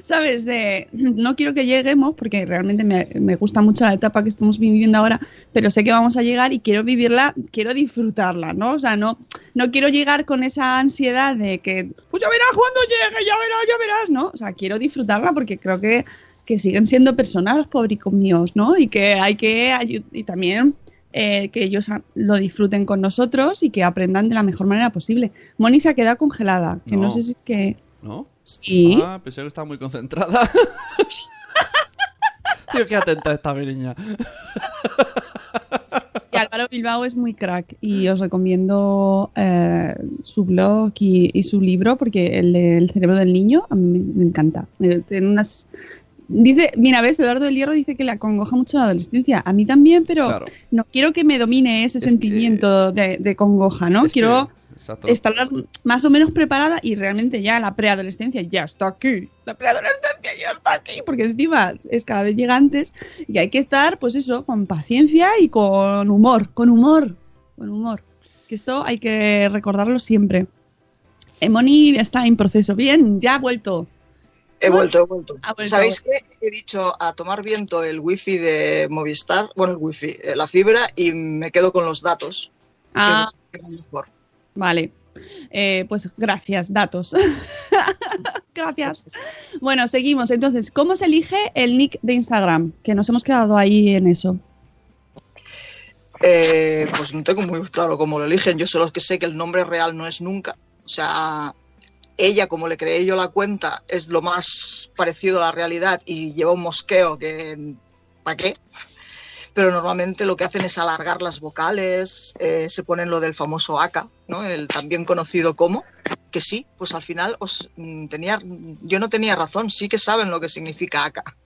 ¿sabes? De no quiero que lleguemos, porque realmente me, me gusta mucho la etapa que estamos viviendo ahora, pero sé que vamos a llegar y quiero vivirla, quiero disfrutarla, ¿no? O sea, no, no quiero llegar con esa ansiedad de que, pues ya verás cuando llegue, ya verás, ya verás, ¿no? O sea, quiero disfrutarla porque creo que, que siguen siendo personas los pobricos míos, ¿no? Y que hay que y también eh, que ellos lo disfruten con nosotros y que aprendan de la mejor manera posible. Moni se ha quedado congelada, que no,
No.
sé si es que...
¿No?
Sí.
Ah, pensé que estaba muy concentrada. Tío, qué atenta está mi niña.
Y Álvaro Bilbao es muy crack y os recomiendo eh, su blog y, y su libro porque el de El cerebro del niño a mí me, me encanta. Eh, Tiene unas... Dice, mira, ves, Eduardo del Hierro dice que le acongoja mucho la adolescencia. A mí también, pero
Claro.
no quiero que me domine ese
Es que-
sentimiento de, de congoja, ¿no?
Es que-
quiero
exacto.
estar más o menos preparada y realmente ya la preadolescencia ya está aquí. La preadolescencia ya está aquí, porque encima es cada vez llega antes y hay que estar, pues eso, con paciencia y con humor, con humor, con humor. Que esto hay que recordarlo siempre. Emoni está en proceso. Bien, ya ha vuelto.
He vuelto, he vuelto. ¿Sabéis qué? He dicho a tomar viento el wifi de Movistar, bueno, el wifi, eh, la fibra, y me quedo con los datos.
Ah,
que es mejor.
Vale. Eh, pues gracias, datos. gracias. Bueno, seguimos. Entonces, ¿cómo se elige el nick de Instagram? Que nos hemos quedado ahí en eso.
Eh, pues no tengo muy claro cómo lo eligen. Yo solo que sé que el nombre real no es nunca. O sea, ella, como le creé yo la cuenta, es lo más parecido a la realidad y lleva un mosqueo que. ¿Para qué? Pero normalmente lo que hacen es alargar las vocales, eh, se ponen lo del famoso AK, ¿no? El también conocido como, que sí, pues al final os mm, tenía, yo no tenía razón, sí que saben lo que significa AK.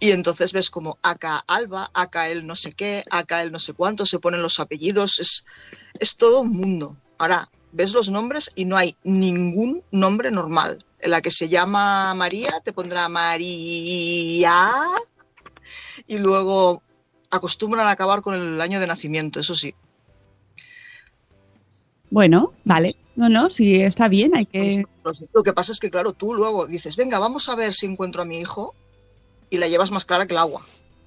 Y entonces ves como acá Alba, acá el no sé qué, acá el no sé cuánto, se ponen los apellidos, es, es todo un mundo. Ahora, ves los nombres y no hay ningún nombre normal. La que se llama María, te pondrá María. Y luego acostumbran a acabar con el año de nacimiento, eso sí.
Bueno, vale. No, no, sí, está bien, hay que...
Lo que pasa es que, claro, tú luego dices, venga, vamos a ver si encuentro a mi hijo y la llevas más clara que el agua.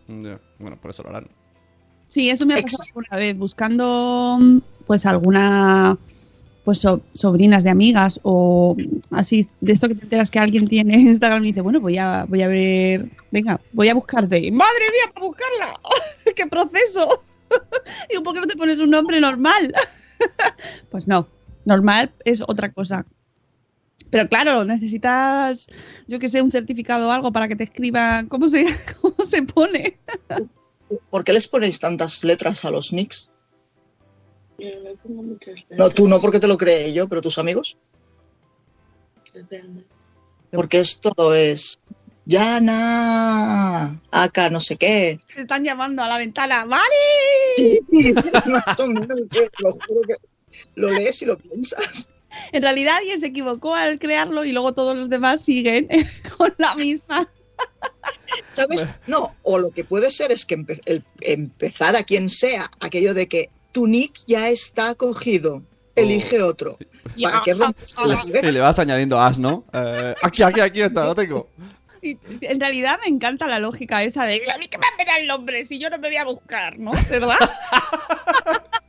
Ya, Bueno, por eso lo harán.
Sí, eso me ha pasado
Exacto.
alguna vez, buscando pues alguna pues so- sobrinas de amigas o así, de esto que te enteras que alguien tiene Instagram y dice, bueno, voy a, voy a ver, venga, voy a buscarte. ¡Madre mía, para buscarla! ¡Qué proceso! Digo, ¿por qué no te pones un nombre normal? pues no, normal es otra cosa. Pero claro, necesitas, yo que sé, un certificado o algo para que te escriban cómo se, cómo se pone.
¿Por qué les ponéis tantas letras a los nicks?
Yo no me pongo muchas
No, tú no porque te lo creé yo, pero tus amigos.
Depende.
Porque es todo es Yana, acá no sé qué.
Te están llamando a la ventana. ¡Mari!
Yo lo juro que lo lees y lo piensas.
En realidad alguien se equivocó al crearlo y luego todos los demás siguen con la misma.
¿Sabes? No, o lo que puede ser es que empe- el- empezar a quien sea aquello de que tu nick ya está cogido, elige otro. ¿Para qué?
Y le vas añadiendo as, ¿no? Eh, aquí, aquí, aquí está, lo tengo.
Y en realidad me encanta la lógica esa de a mí que me han venido el nombre si yo no me voy a buscar, ¿no? ¿Verdad?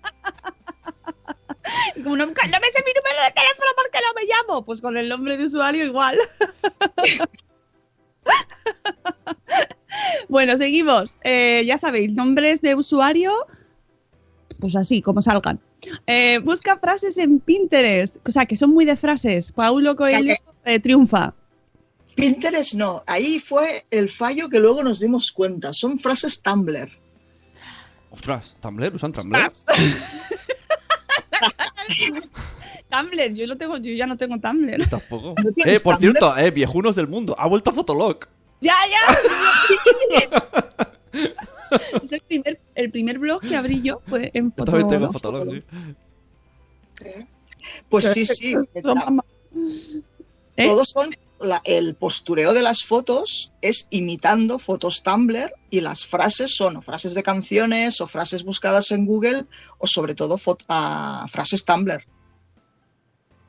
Y Como no, no me sé mi número de teléfono porque no me llamo. Pues con el nombre de usuario igual. bueno, seguimos. Eh, ya sabéis, nombres de usuario, pues así, como salgan. Eh, busca frases en Pinterest, o sea, que son muy de frases. Paulo Coelho eh, triunfa.
Pinterest no, ahí fue el fallo que luego nos dimos cuenta. Son frases Tumblr.
Ostras, ¿Tumblr? ¿Usan Tumblr?
Tumblr, yo lo tengo, yo ya no tengo Tumblr.
Tampoco.
¿No tienes
Eh, por
Tumblr?
cierto, eh, viejunos del mundo. Ha vuelto a Fotolog.
¡Ya, ya! es el primer, el primer blog que abrí yo fue en Fotolog.
Fotolog, sí.
Pues sí, sí.
¿Eh?
Todos son la- el postureo de las fotos es imitando fotos Tumblr y las frases son o frases de canciones o frases buscadas en Google o sobre todo ah, frases Tumblr.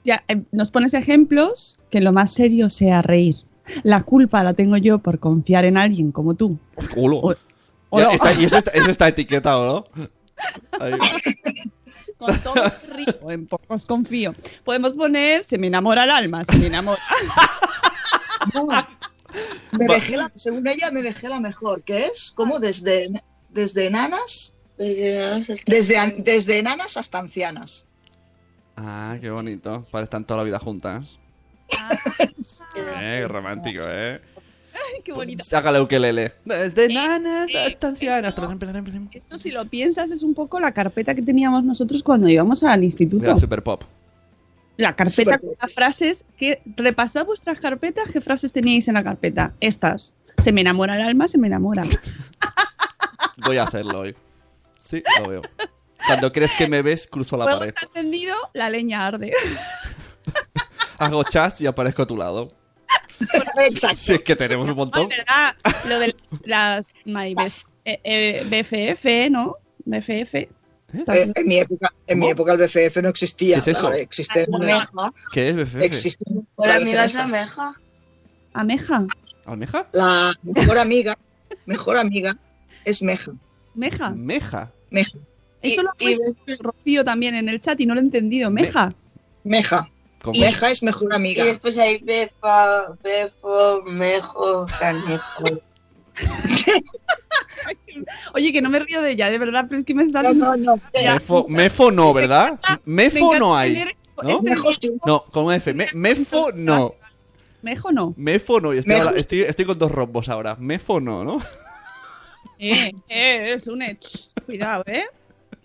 Ya, eh, nos pones ejemplos que lo más serio sea reír. La culpa la tengo yo por confiar en alguien como tú.
Culo.
O- o
Ya,
no.
está- y eso está, eso está etiquetado, ¿no? Ahí.
Con todos río, en pocos confío. Podemos poner se me enamora el alma, se me enamora.
Me dejé la- según ella me dejé la mejor, que es como desde, desde enanas,
Desde hasta-
desde, an- desde enanas hasta ancianas.
Ah, qué bonito. Para estar toda la vida juntas. Eh, qué romántico, eh.
Qué bonito.
Hágale ukelele. Desde nanas hasta ancianas.
Esto, si lo piensas, es un poco la carpeta que teníamos nosotros cuando íbamos al instituto.
Era super pop.
La carpeta con las frases que repasad vuestras carpetas, ¿qué frases teníais en la carpeta? Estas. Se me enamora el alma, se me enamora.
Voy a hacerlo hoy. Sí, lo veo. Cuando crees que me ves, cruzo la
Luego
pared.
está encendido, la leña arde.
Hago chas y aparezco a tu lado.
Exacto.
Si es que tenemos un montón.
verdad. Lo de las, best- eh, eh, BFF, ¿no? BFF.
Eh, en mi época, en mi época el BFF no existía.
¿Qué es eso?
Existe,
Ameja.
¿Qué es BFF?
existe
Hola,
la
amiga, es ameja.
Ameja.
¿Almeja?
La mejor amiga, mejor amiga es Meja.
Meja.
Meja.
Meja.
Eso lo ha
y-
puesto Rocío también en el chat y no lo he entendido. Meja.
Meja.
¿Cómo?
Meja es mejor
Y
amiga.
después hay befa, befo, mejo, canejo.
Oye, que no me río de ella, de verdad, pero es que me está
No, no, no.
Mefo, mefo no, ¿verdad?
Me
Mefo no hay.
tener-
¿no?
este-
Mejo sí.
No, con F. Me- mefo no.
Mejo no.
Mefo no. Y estoy, ahora- estoy, estoy con dos rombos ahora. Mefo no, ¿no?
Eh, eh, es un ech. Cuidado, ¿eh?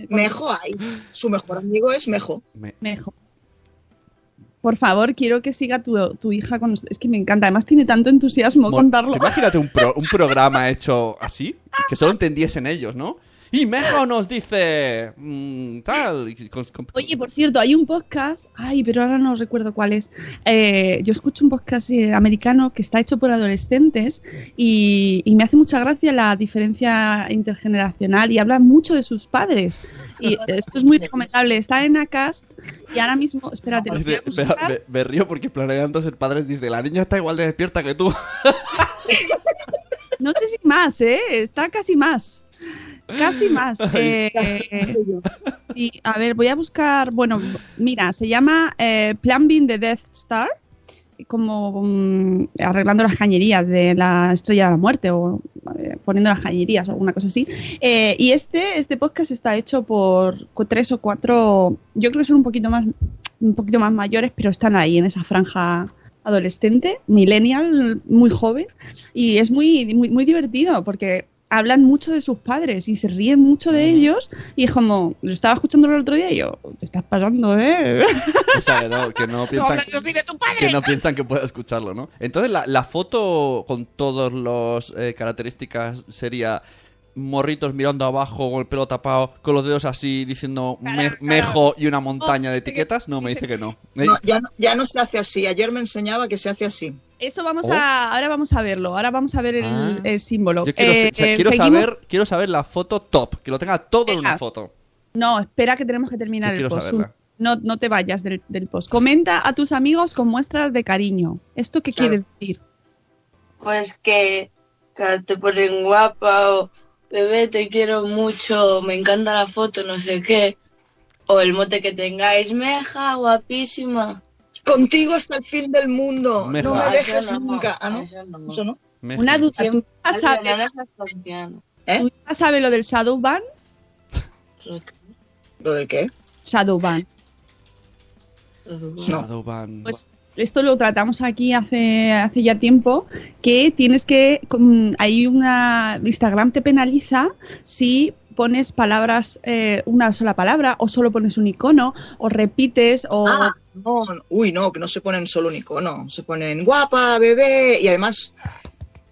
Mejo hay. Su mejor amigo es Mejo.
Me-
Mejo. Por favor, quiero que siga tu, tu hija con. Es que me encanta. Además, tiene tanto entusiasmo
Mo-
contarlo.
Imagínate un, pro- un programa hecho así, que solo entendiesen ellos, ¿no? Y Mejo nos dice. mm, tal.
Oye, por cierto, hay un podcast, ay, pero ahora no recuerdo cuál es. Eh, yo escucho un podcast eh, americano que está hecho por adolescentes y, y me hace mucha gracia la diferencia intergeneracional y hablan mucho de sus padres. Y esto es muy recomendable. Está en Acast y ahora mismo, espérate, lo voy a
Dice, me, me- me río porque planeando ser padres dice: La niña está igual de despierta que tú.
No sé si más, ¿eh? Está casi más. Casi más. Eh, y, a ver, voy a buscar. Bueno, mira, se llama eh, Plumbing the Death Star. Como mm, arreglando las cañerías de la estrella de la muerte o eh, poniendo las cañerías o alguna cosa así. Eh, y este, este podcast está hecho por tres o cuatro. Yo creo que son un poquito más, un poquito más mayores, pero están ahí en esa franja adolescente, millennial, muy joven. Y es muy, muy, muy divertido porque hablan mucho de sus padres y se ríen mucho de ellos. Y es como, lo estaba escuchando el otro día y yo, te estás pasando, ¿eh?
O sea, que no, que no piensan.
hablas así de tu padre.
Que no piensan que pueda escucharlo, ¿no? Entonces, la, la foto con todas las eh, características sería morritos mirando abajo con el pelo tapado, con los dedos así diciendo me- mejo y una montaña de etiquetas. No, me dice que no.
Ya, no, ya no se hace así. Ayer me enseñaba que se hace así.
Eso vamos
Oh.
a, ahora vamos a verlo, ahora vamos a ver el,
Ah.
el símbolo.
Yo quiero,
Eh,
o sea, quiero saber, quiero saber la foto top, que lo tenga todo en una foto.
No, espera que tenemos que terminar
Yo
el post.
saberla.
No, no te vayas del, del post. Comenta a tus amigos con muestras de cariño. ¿Esto qué
Claro.
quiere decir?
Pues que, que te ponen guapa o bebé, te quiero mucho, me encanta la foto, no sé qué. O el mote que tengáis, meja, guapísima.
Contigo hasta el fin del mundo.
Me
no me
jodas.
dejes
no,
nunca. Ah, ¿no?
eso no.
Eso no.
Me-
Una duda. ¿Tú ya sabes,
Adriana Sebastián.
¿Eh?
tú ya sabes lo del Shadowban?
¿Lo del qué?
Shadowban.
No.
Shadowban.
Pues esto lo tratamos aquí hace, hace ya tiempo, que tienes que, hay una, Instagram te penaliza si pones palabras, eh, una sola palabra, o solo pones un icono, o repites, o...
Ah, no, no. Uy, no, que no se ponen solo un icono. Se ponen guapa, bebé. Y además.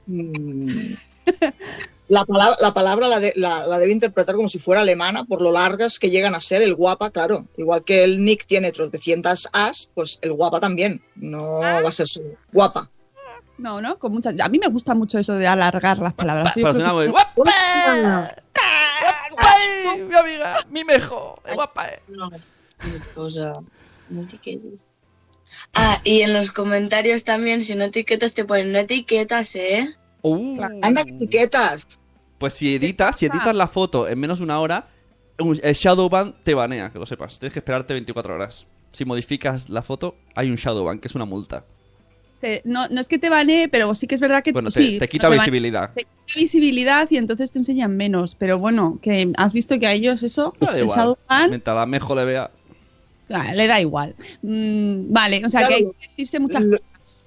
mm, la, palabra, la palabra la, de- la- la debe interpretar como si fuera alemana por lo largas que llegan a ser. El guapa, claro. Igual que el nick tiene tropecientas as, pues el guapa también. No
Ah.
va a ser solo guapa.
No, no, con muchas... A mí me gusta mucho eso de alargar las palabras.
Sonar
que-
guapa.
Guapa.
¡Ay, mi amiga! ¡Mi mejo! ¡Es guapa, eh!
No, o sea, no etiquetes. Ah, y en los comentarios también, si no etiquetas, te ponen no etiquetas, ¿eh?
Uh.
Anda, que etiquetas.
Pues si editas, si editas la foto en menos de una hora, el Shadowban te banea, que lo sepas. Tienes que esperarte 24 horas. Si modificas la foto, hay un Shadowban, que es una multa.
no, no es que te banee, pero sí que es verdad que
Bueno, te,
sí,
te quita visibilidad.
te quita visibilidad y entonces te enseñan menos. Pero bueno, que has visto que a ellos eso,
Da
el
igual.
Shadowban,
Mientras la mejo le vea.
ah, le da igual. Mm, vale, o sea
Claro,
que hay que decirse muchas
lo-
cosas.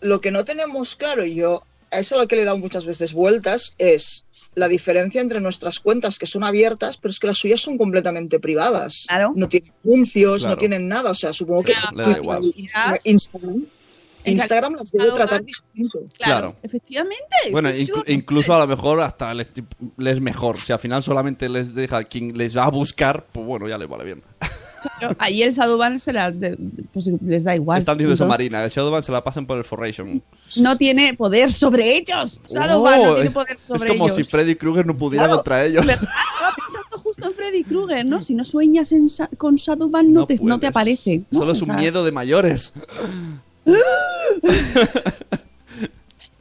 Lo que no tenemos claro, y yo a eso a lo que le he dado muchas veces vueltas, es la diferencia entre nuestras cuentas que son abiertas, pero es que las suyas son completamente privadas.
Claro.
No tienen anuncios,
Claro.
no tienen nada. O sea, supongo que
Claro,
Instagram, Instagram las debe tratar distinto.
Claro,
Claro.
efectivamente.
Bueno, incluso a lo mejor hasta les, les mejor. Si al final solamente les deja quien les va a buscar, pues bueno, ya les vale bien.
claro, ahí el Shadowban se la, de- pues les da igual.
Están diciendo eso, Marina. El Shadowban se la pasan por el Forration.
No tiene poder sobre ellos. Shadowban no
Oh,
tiene
es-
poder
Es
sobre
como
ellos.
si Freddy Krueger no pudiera
Claro.
contra ellos.
Estaba pensando justo en Freddy Krueger, ¿no? Si no sueñas en con Shadowban no,
No
te, no te aparece. ¿no?
Solo es
O
un
sea,
miedo de mayores.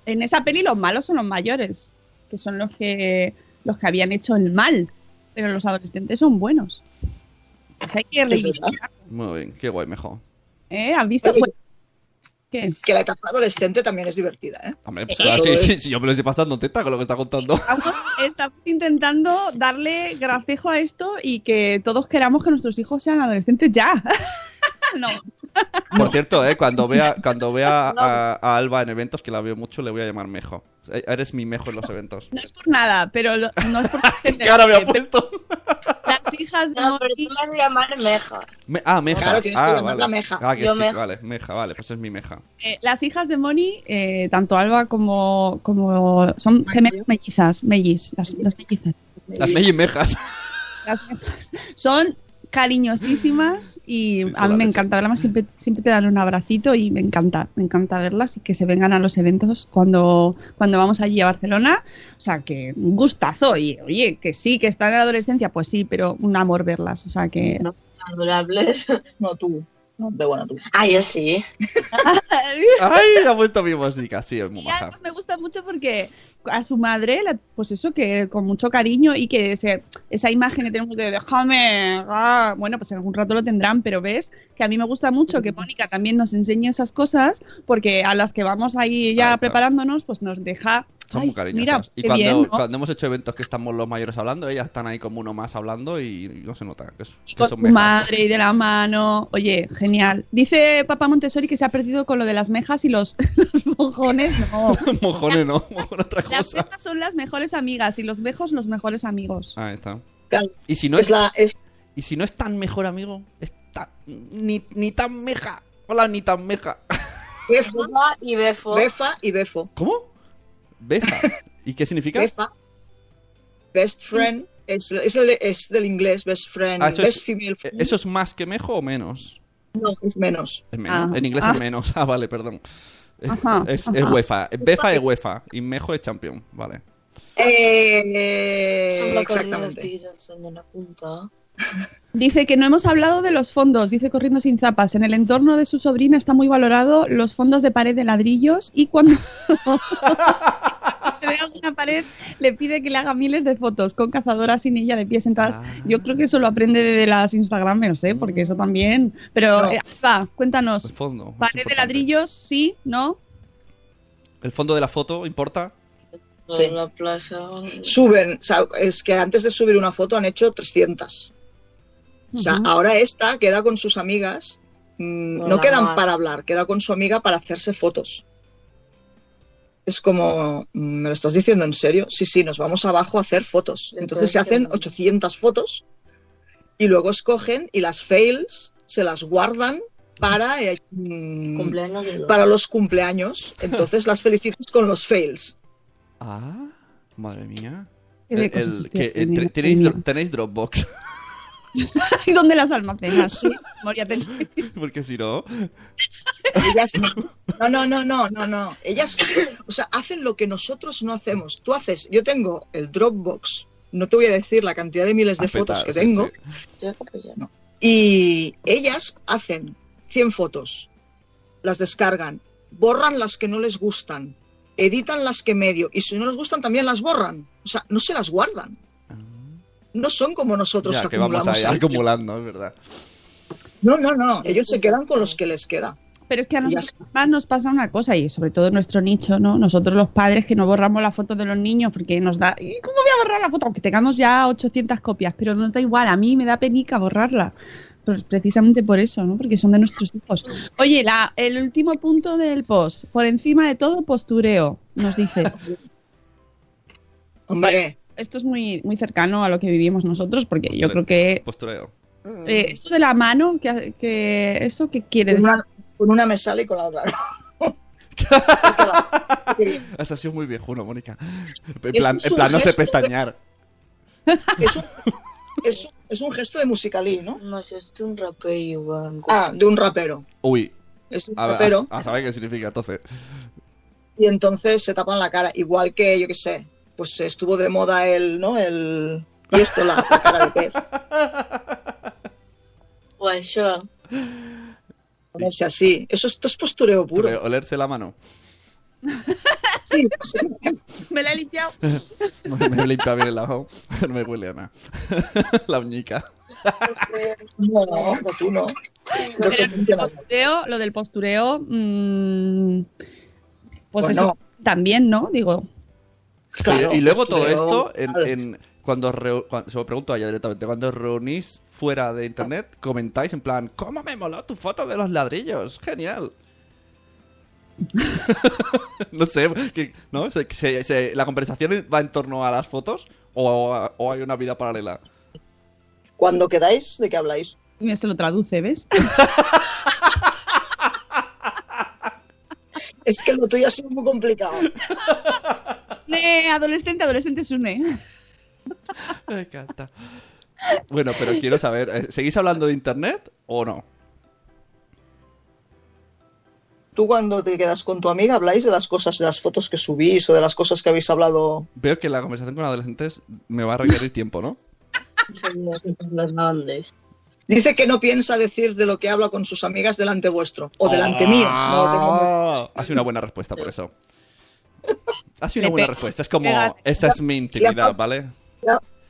En esa peli los malos son los mayores, que son los que los que habían hecho el mal, pero los adolescentes son buenos. Pues hay que reivindicar.
Muy bien, qué guay, mejor.
¿Eh? ¿Has visto?
Oye,
Bueno, ¿Qué?
Que la etapa adolescente también es divertida, ¿eh?
Hombre, pues claro, sí, sí, sí, yo me lo estoy pasando teta con lo que está contando.
Estamos, estamos intentando darle gracejo a esto y que todos queramos que nuestros hijos sean adolescentes ya. no.
Por cierto, eh, cuando vea, cuando vea a, a Alba en eventos, que la veo mucho, le voy a llamar Mejo. Eh, Eres mi Mejo en los eventos.
No es por nada, pero lo- no es por
¿Qué cara me ha puesto?
Las hijas de
No, pero
Moni-
tú me has de llamar meja.
Me- ah, Meja.
Claro, tienes que
ah,
llamarla
vale.
Meja.
Ah, que
Yo
sí,
Meja.
vale, Meja, vale, pues es mi Meja.
eh, las hijas de Moni, eh, tanto Alba como, como son gemelas mellizas, mellis, las, las mellizas.
Las mellimejas.
Las mejas son cariñosísimas y
Sí,
a mí me
leche.
encanta. Además, siempre, siempre te dan un abracito y me encanta, me encanta verlas y que se vengan a los eventos cuando, cuando vamos allí a Barcelona. O sea, que un gustazo. Y oye, que sí, que están en la adolescencia, pues sí, pero un amor verlas. O sea, que.
Adorables.
No, tú. No, pero bueno, tú.
Ah, yo sí.
Ay, ha puesto mi música. Sí, es muy
además me gusta mucho porque a su madre, la- pues eso, que con mucho cariño y que ese- esa imagen que tenemos de déjame, ah", bueno, pues en algún rato lo tendrán, pero ves que a mí me gusta mucho que Mónica también nos enseñe esas cosas porque a las que vamos ahí ya
está.
preparándonos, pues nos deja...
Son
"Ay,
muy cariñosas.
Mira,
y
qué
cuando,
bien, ¿no?".
cuando hemos hecho eventos que estamos los mayores hablando, ellas están ahí como uno más hablando y no se nota. Que, es-
Y
que
con
son
tu madre y de la mano. Oye, genial. Dice papá Montessori que se ha perdido con lo de las mejas y los, los mojones. No.
Mojones no, mojones otra
Las
cosa.
mejas son las mejores amigas y los mejos los mejores amigos.
Ahí está.
Claro,
Y si no
es
es,
la, es,
y si no es tan mejor amigo, es tan- ni, ni tan meja. Hola, ni tan meja.
Befa,
y Befo.
Befa y Befo.
¿Cómo? Befa. ¿Y qué significa?
Befa, best friend, es, es, el de- es del inglés, best friend,
Ah, eso
best
es-
female friend.
¿Eso es más que mejo o menos?
No, es menos.
Es menos.
Ah.
En inglés
Ah.
es menos. Ah, vale, perdón. Es,
Ajá,
es. UEFA. Befa es UEFA. Y mejo es champion. Vale.
Eh,
que
exactamente.
punta.
Dice que no hemos hablado de los fondos, dice corriendo sin zapas. En el entorno de su sobrina está muy valorado los fondos de pared de ladrillos y cuando se ve alguna pared le pide que le haga miles de fotos con cazadoras sin ella de pies sentadas.
Ah.
Yo creo que eso lo aprende de las Instagramers, ¿eh? porque eso también. Pero
No.
eh, va, cuéntanos.
El fondo.
Pared de ladrillos, sí, no.
¿El fondo de la foto importa?
Sí.
En la plaça...
Suben, o sea, es que antes de subir una foto han hecho 300. O sea, ahora esta queda con sus amigas, mm, no quedan
mar.
para hablar, queda con su amiga para hacerse fotos. Es como, mm, ¿me lo estás diciendo en serio? Sí, sí, nos vamos abajo a hacer fotos. Entonces se hacen 800 fotos y luego escogen y las fails se las guardan para, eh, mm,
Cumpleaños de los...
para los cumpleaños. Entonces las felicitas con los fails.
Ah, madre mía.
¿Qué de
El-
cosas
el-
estoy
que, eh, tenéis,
niña?
dro- tenéis Dropbox.
¿Y dónde las almacenas? Sí, Moria, tenéis.
Porque si no.
Ellas no. No, no, no, no, no. Ellas, o sea, hacen lo que nosotros no hacemos. Tú haces, yo tengo el Dropbox, no te voy a decir la cantidad de miles de
a
fotos
petar,
que
sí,
tengo, y ellas hacen 100 fotos, las descargan, borran las que no les gustan, editan las que medio, y si no les gustan también las borran. O sea, no se las guardan. No son como nosotros
Ya, que vamos
acumulamos.
acumulando, es verdad.
No, no, no. Ellos se quedan con los que les queda.
Pero es que a nosotros más nos pasa una cosa, y sobre todo en nuestro nicho, ¿no? Nosotros los padres que no borramos la foto de los niños porque nos da. ¿y ¿Cómo voy a borrar la foto? Aunque tengamos ya 800 copias, pero nos da igual, a mí me da penica borrarla. Pues precisamente por eso, ¿no? Porque son de nuestros hijos. Oye, la, el último punto del post. Por encima de todo, postureo, nos dice.
Hombre,
Esto es muy, muy cercano a lo que vivimos nosotros, porque yo creo que
Postureo.
eh, esto de la mano, que, que ¿eso qué quiere decir?
Con una me sale y con la otra no. Sí.
Has sido muy viejuno, Mónica. En
Es
plan,
un
en plan no sé
gesto de-
pestañear.
Es un, es, un- es un gesto de musicalí, ¿no?
No sé, és d'un raper i ho van...
Ah, de un rapero.
Uy,
Es un
a, ver,
rapero
a, a saber qué significa entonces.
y entonces se tapan la cara. Igual que, yo qué sé, pues estuvo de moda el, ¿no? El... Y esto, la, la cara de pez.
O això.
Ponerse así. Eso esto es postureo puro.
Pero Olerse la mano.
Sí, sí.
Me la he limpiado.
Me limpia bien el lavabo. No me huele a nada. La uñica.
No, no, no, tú no. Yo te
el postureo, lo del postureo, mm, pues
Bueno.
eso también, ¿no? Digo,
Claro,
y, y luego todo esto, en,
claro.
en- cuando, reu- cuando- se lo pregunto a ella directamente, cuando os reunís fuera de internet, comentáis en plan, ¿cómo me moló tu foto de los ladrillos? Genial. no sé, que- ¿no? Se- se- se- ¿la conversación va en torno a las fotos o, o hay una vida paralela?
Cuando quedáis, ¿de qué habláis?
mira, se lo traduce, ¿ves?
Es que lo tuyo ha sido muy complicado.
Sune, adolescente, adolescente Sune.
Me encanta. Bueno, pero quiero saber, eh, ¿seguís hablando de internet o no?
Tú cuando te quedas con tu amiga habláis de las cosas, de las fotos que subís o de las cosas que habéis hablado.
Veo que la conversación con adolescentes me va a requerir tiempo, ¿no?
Las grandes.
Dice que no piensa decir de lo que habla con sus amigas delante vuestro o delante mío. No tengo muy-
Ah, Ha sido una buena respuesta por eso. Ha sido una buena respuesta. Es como, esa es mi intimidad, ¿vale?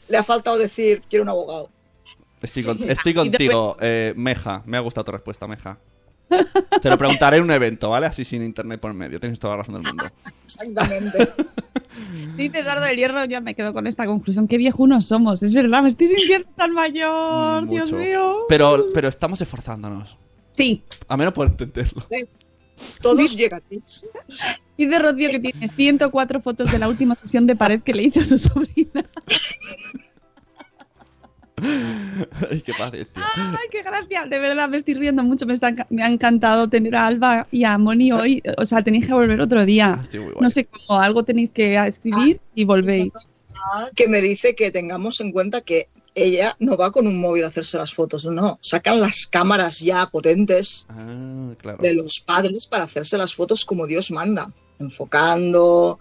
Le ha faltado decir quiero un abogado.
Estoy, con- estoy contigo, eh, Meja. Me ha gustado tu respuesta, Meja. Te lo preguntaré en un evento, ¿vale? Así sin internet por medio. Tienes toda la razón del mundo.
Exactamente.
Dice Eduardo del Hierro, ya me quedo con esta conclusión. Qué viejunos somos, es verdad, me estoy sintiendo tan mayor, Dios mío.
Pero, pero estamos esforzándonos.
Sí,
A menos por entenderlo.
Todos llegan.
dice Rocío que tiene 104 fotos de la última sesión de pared que le hizo a su sobrina.
Ay, qué tío.
Ay, qué gracia, de verdad me estoy riendo mucho, me, está me ha encantado tener a Alba y a Moni hoy, o sea, tenéis que volver otro día.
Ah, estoy muy guay.
No sé cómo, algo tenéis que escribir y volvéis.
Que me dice que tengamos en cuenta que ella no va con un móvil a hacerse las fotos, no. Sacan las cámaras ya potentes
Ah, claro.
de los padres para hacerse las fotos como Dios manda. Enfocando,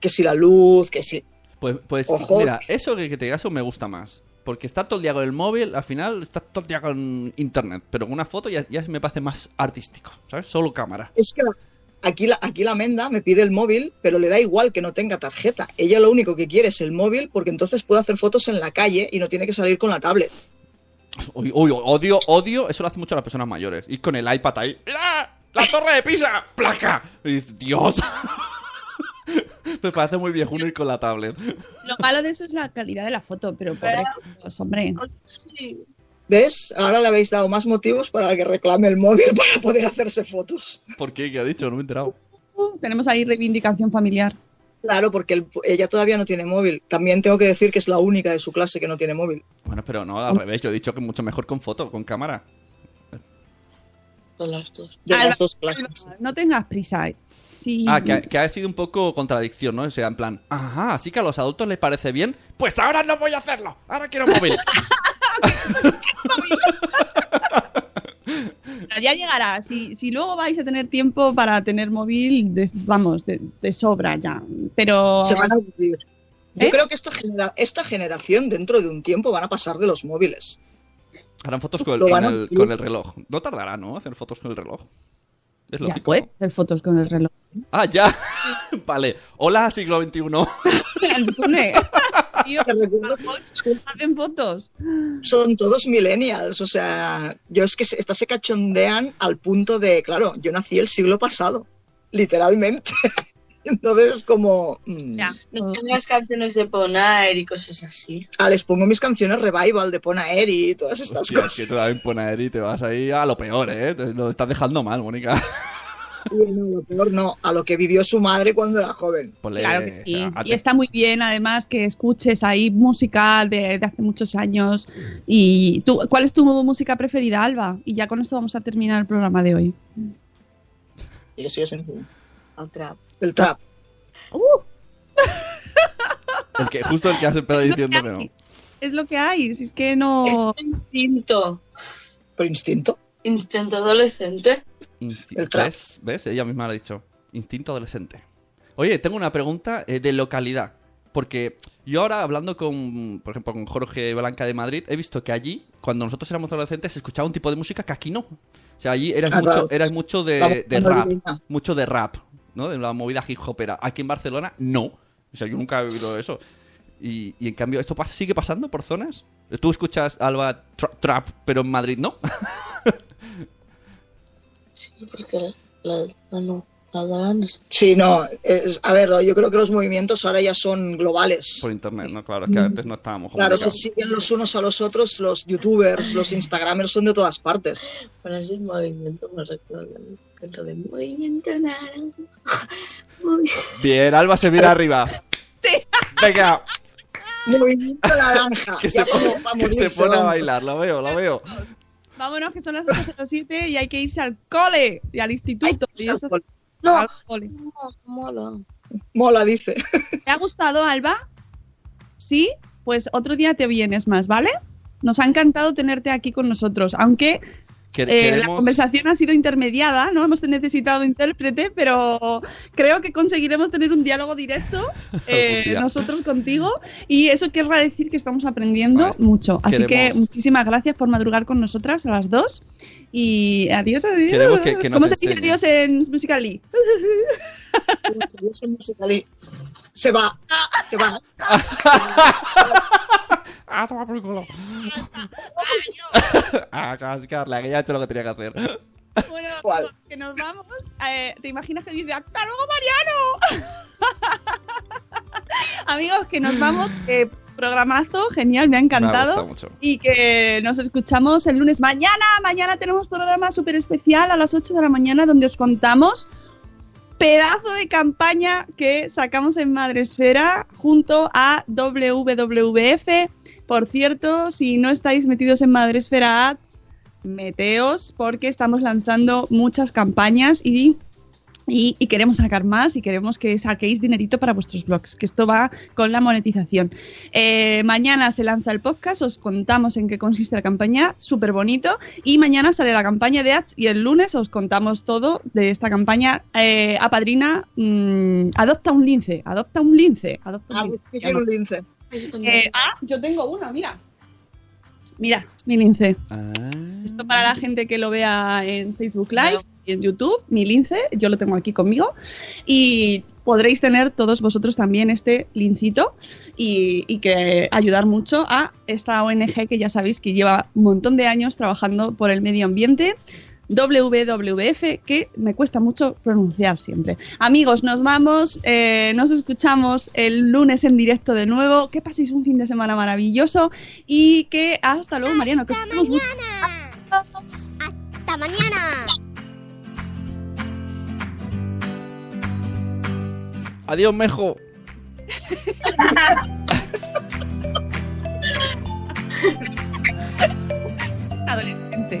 que si la luz, que si.
Pues, pues
Ojo.
mira, eso que, que te digas me gusta más. Porque estar todo el día con el móvil, al final estás todo el día con internet. Pero con una foto ya, ya me parece más artístico, ¿sabes? Solo cámara.
Es que la- aquí, la, aquí la Menda me pide el móvil, pero le da igual que no tenga tarjeta. Ella lo único que quiere es el móvil porque entonces puede hacer fotos en la calle y no tiene que salir con la tablet.
Uy, uy, odio, odio, eso lo hacen mucho las personas mayores. Ir con el iPad ahí. ¡Mira! ¡La torre de Pisa! ¡Placa! Y dices, Dios. me parece muy viejuno ir con la tablet.
Lo malo de eso es la calidad de la foto, pero pobrecitos, hombre.
Sí.
¿Ves? Ahora le habéis dado más motivos para que reclame el móvil para poder hacerse fotos.
¿Por qué? ¿Qué ha dicho? No me he enterado.
Tenemos ahí reivindicación familiar.
Claro, porque el- ella todavía no tiene móvil. También tengo que decir que es la única de su clase que no tiene móvil.
Bueno, pero no, al revés. Yo he dicho que mucho mejor con foto, con cámara.
Con las dos.
De
Alba,
las dos clases.
No tengas prisa. Sí.
Ah, que, ha- que ha sido un poco contradicción, ¿no? O sea, en plan, ajá, así que a los adultos les parece bien, pues ahora no voy a hacerlo, ahora quiero móvil.
Ya llegará. Si, si luego vais a tener tiempo para tener móvil, de- vamos, de, de sobra ya. Pero.
Se van a aburrir. Yo
¿Eh?
creo que esta, genera- esta generación dentro de un tiempo van a pasar de los móviles.
Harán fotos con el, con el-
cumplir.
con el reloj. No tardará, ¿no? Hacer fotos con el reloj. Es
Ya puedes hacer fotos con el reloj.
Ah, ya. vale. Hola, siglo XXI.
Tío, hacen fotos.
son todos millennials, o sea, yo es que estas se cachondean al punto de, claro, yo nací el siglo pasado, literalmente. Entonces es como, mm,
Ya.
No tengas canciones de Ponaer y cosas así.
ah, les pongo mis canciones revival de Ponaeri y todas estas
Hostia, es
cosas.
que tú también poner y te vas ahí a lo peor, ¿eh? Te lo estás dejando mal, Mónica.
Y no, lo peor no, a lo que vivió su madre cuando era joven.
Ponle,
Claro que
o
sí.
sea,
Y está muy bien, además, que escuches ahí música de, de hace muchos años. Y tú, ¿cuál es tu música preferida, Alba? Y ya con esto vamos a terminar el programa de hoy.
Y eso es en-
Otra.
el trap.
Uh,
el que, justo el que has empezado
Es lo que
diciendo que no.
hay. es lo que hay. Si es que no.
Instinto.
Por instinto.
Instinto adolescente.
El trap.
¿Ves? ¿Ves? Ella misma lo ha dicho. Instinto adolescente. Oye, tengo una pregunta eh, de localidad. Porque yo ahora hablando con, por ejemplo, con Jorge Blanca de Madrid, he visto que allí, cuando nosotros éramos adolescentes, se escuchaba un tipo de música que aquí no. O sea, allí era
Ah,
mucho,
claro.
eras mucho de, de rap. Mucho de rap, ¿no? De la movida hip hopera. Aquí en Barcelona, no. O sea, yo nunca he vivido eso. Y, y en cambio, ¿esto pas- sigue pasando por zonas? ¿Tú escuchas Alba tra- Trap, pero en Madrid no?
Sí, porque la, la no. La es-
Sí, no, es- a ver, yo creo que los movimientos ahora ya son globales.
por internet, ¿no? Claro, es que antes no estábamos
Claro, se siguen los unos a los otros, los youtubers, los instagramers son de todas partes.
Con ese movimiento me recuerda el canto de movimiento naranja.
Bien, Alba se mira arriba. Venga,
Movimiento naranja.
que
ya
se,
como
pone, que se pone a bailar, lo veo, lo veo.
Vámonos, que son las 8.07 y hay que irse al cole y al instituto.
Ay,
y eso-
No,
al cole.
no, mola.
Mola, dice.
¿Te ha gustado, Alba? ¿Sí? pues otro día te vienes más, ¿vale? Nos ha encantado tenerte aquí con nosotros, aunque
Que-
eh, la conversación ha sido intermediada, no hemos necesitado intérprete, pero creo que conseguiremos tener un diálogo directo eh, nosotros contigo y eso querrá decir que estamos aprendiendo
Vale,
mucho. Así que muchísimas gracias por madrugar con nosotras a las dos y adiós, adiós.
Queremos que- que nos
¿Cómo se dice adiós en Musical.ly?
Se va, se va.
Ah, toma por el culo. ah, casi, Carla, que ya ha hecho lo que tenía que hacer.
Bueno,
¿Cuál?
que nos vamos. eh, ¿Te imaginas que dice ¡Hasta luego, Mariano! Amigos, que nos vamos. eh, programazo, genial, me ha
Me ha
encantado.
gustado mucho.
y que nos escuchamos el lunes. Mañana, mañana tenemos programa súper especial a las 8 de la mañana donde os contamos pedazo de campaña que sacamos en Madresfera junto a WWF. Por cierto, si no estáis metidos en Madresfera Ads, meteos porque estamos lanzando muchas campañas y y, y queremos sacar más y queremos que saquéis dinerito para vuestros blogs, que esto va con la monetización. Eh, mañana se lanza el podcast, os contamos en qué consiste la campaña, súper bonito, y mañana sale la campaña de ads y el lunes os contamos todo de esta campaña. Eh, apadrina, mm, adopta un lince, adopta un lince, adopta un
Ah,
lince.
un lince.
Eh, ah, yo tengo uno, mira. Mira, mi lince.
Ah.
Esto para la gente que lo vea en Facebook Live y en YouTube, mi lince, yo lo tengo aquí conmigo. Y podréis tener todos vosotros también este lincito y, y que ayudar mucho a esta ONG que ya sabéis que lleva un montón de años trabajando por el medio ambiente. WWF, que me cuesta mucho pronunciar siempre. Amigos, nos vamos, eh, nos escuchamos el lunes en directo de nuevo. Que paséis un fin de semana maravilloso y que hasta luego, Mariano. Que os
¡Hasta mañana!
Adiós.
¡Hasta mañana!
Adiós, Mejo.
Adolescente.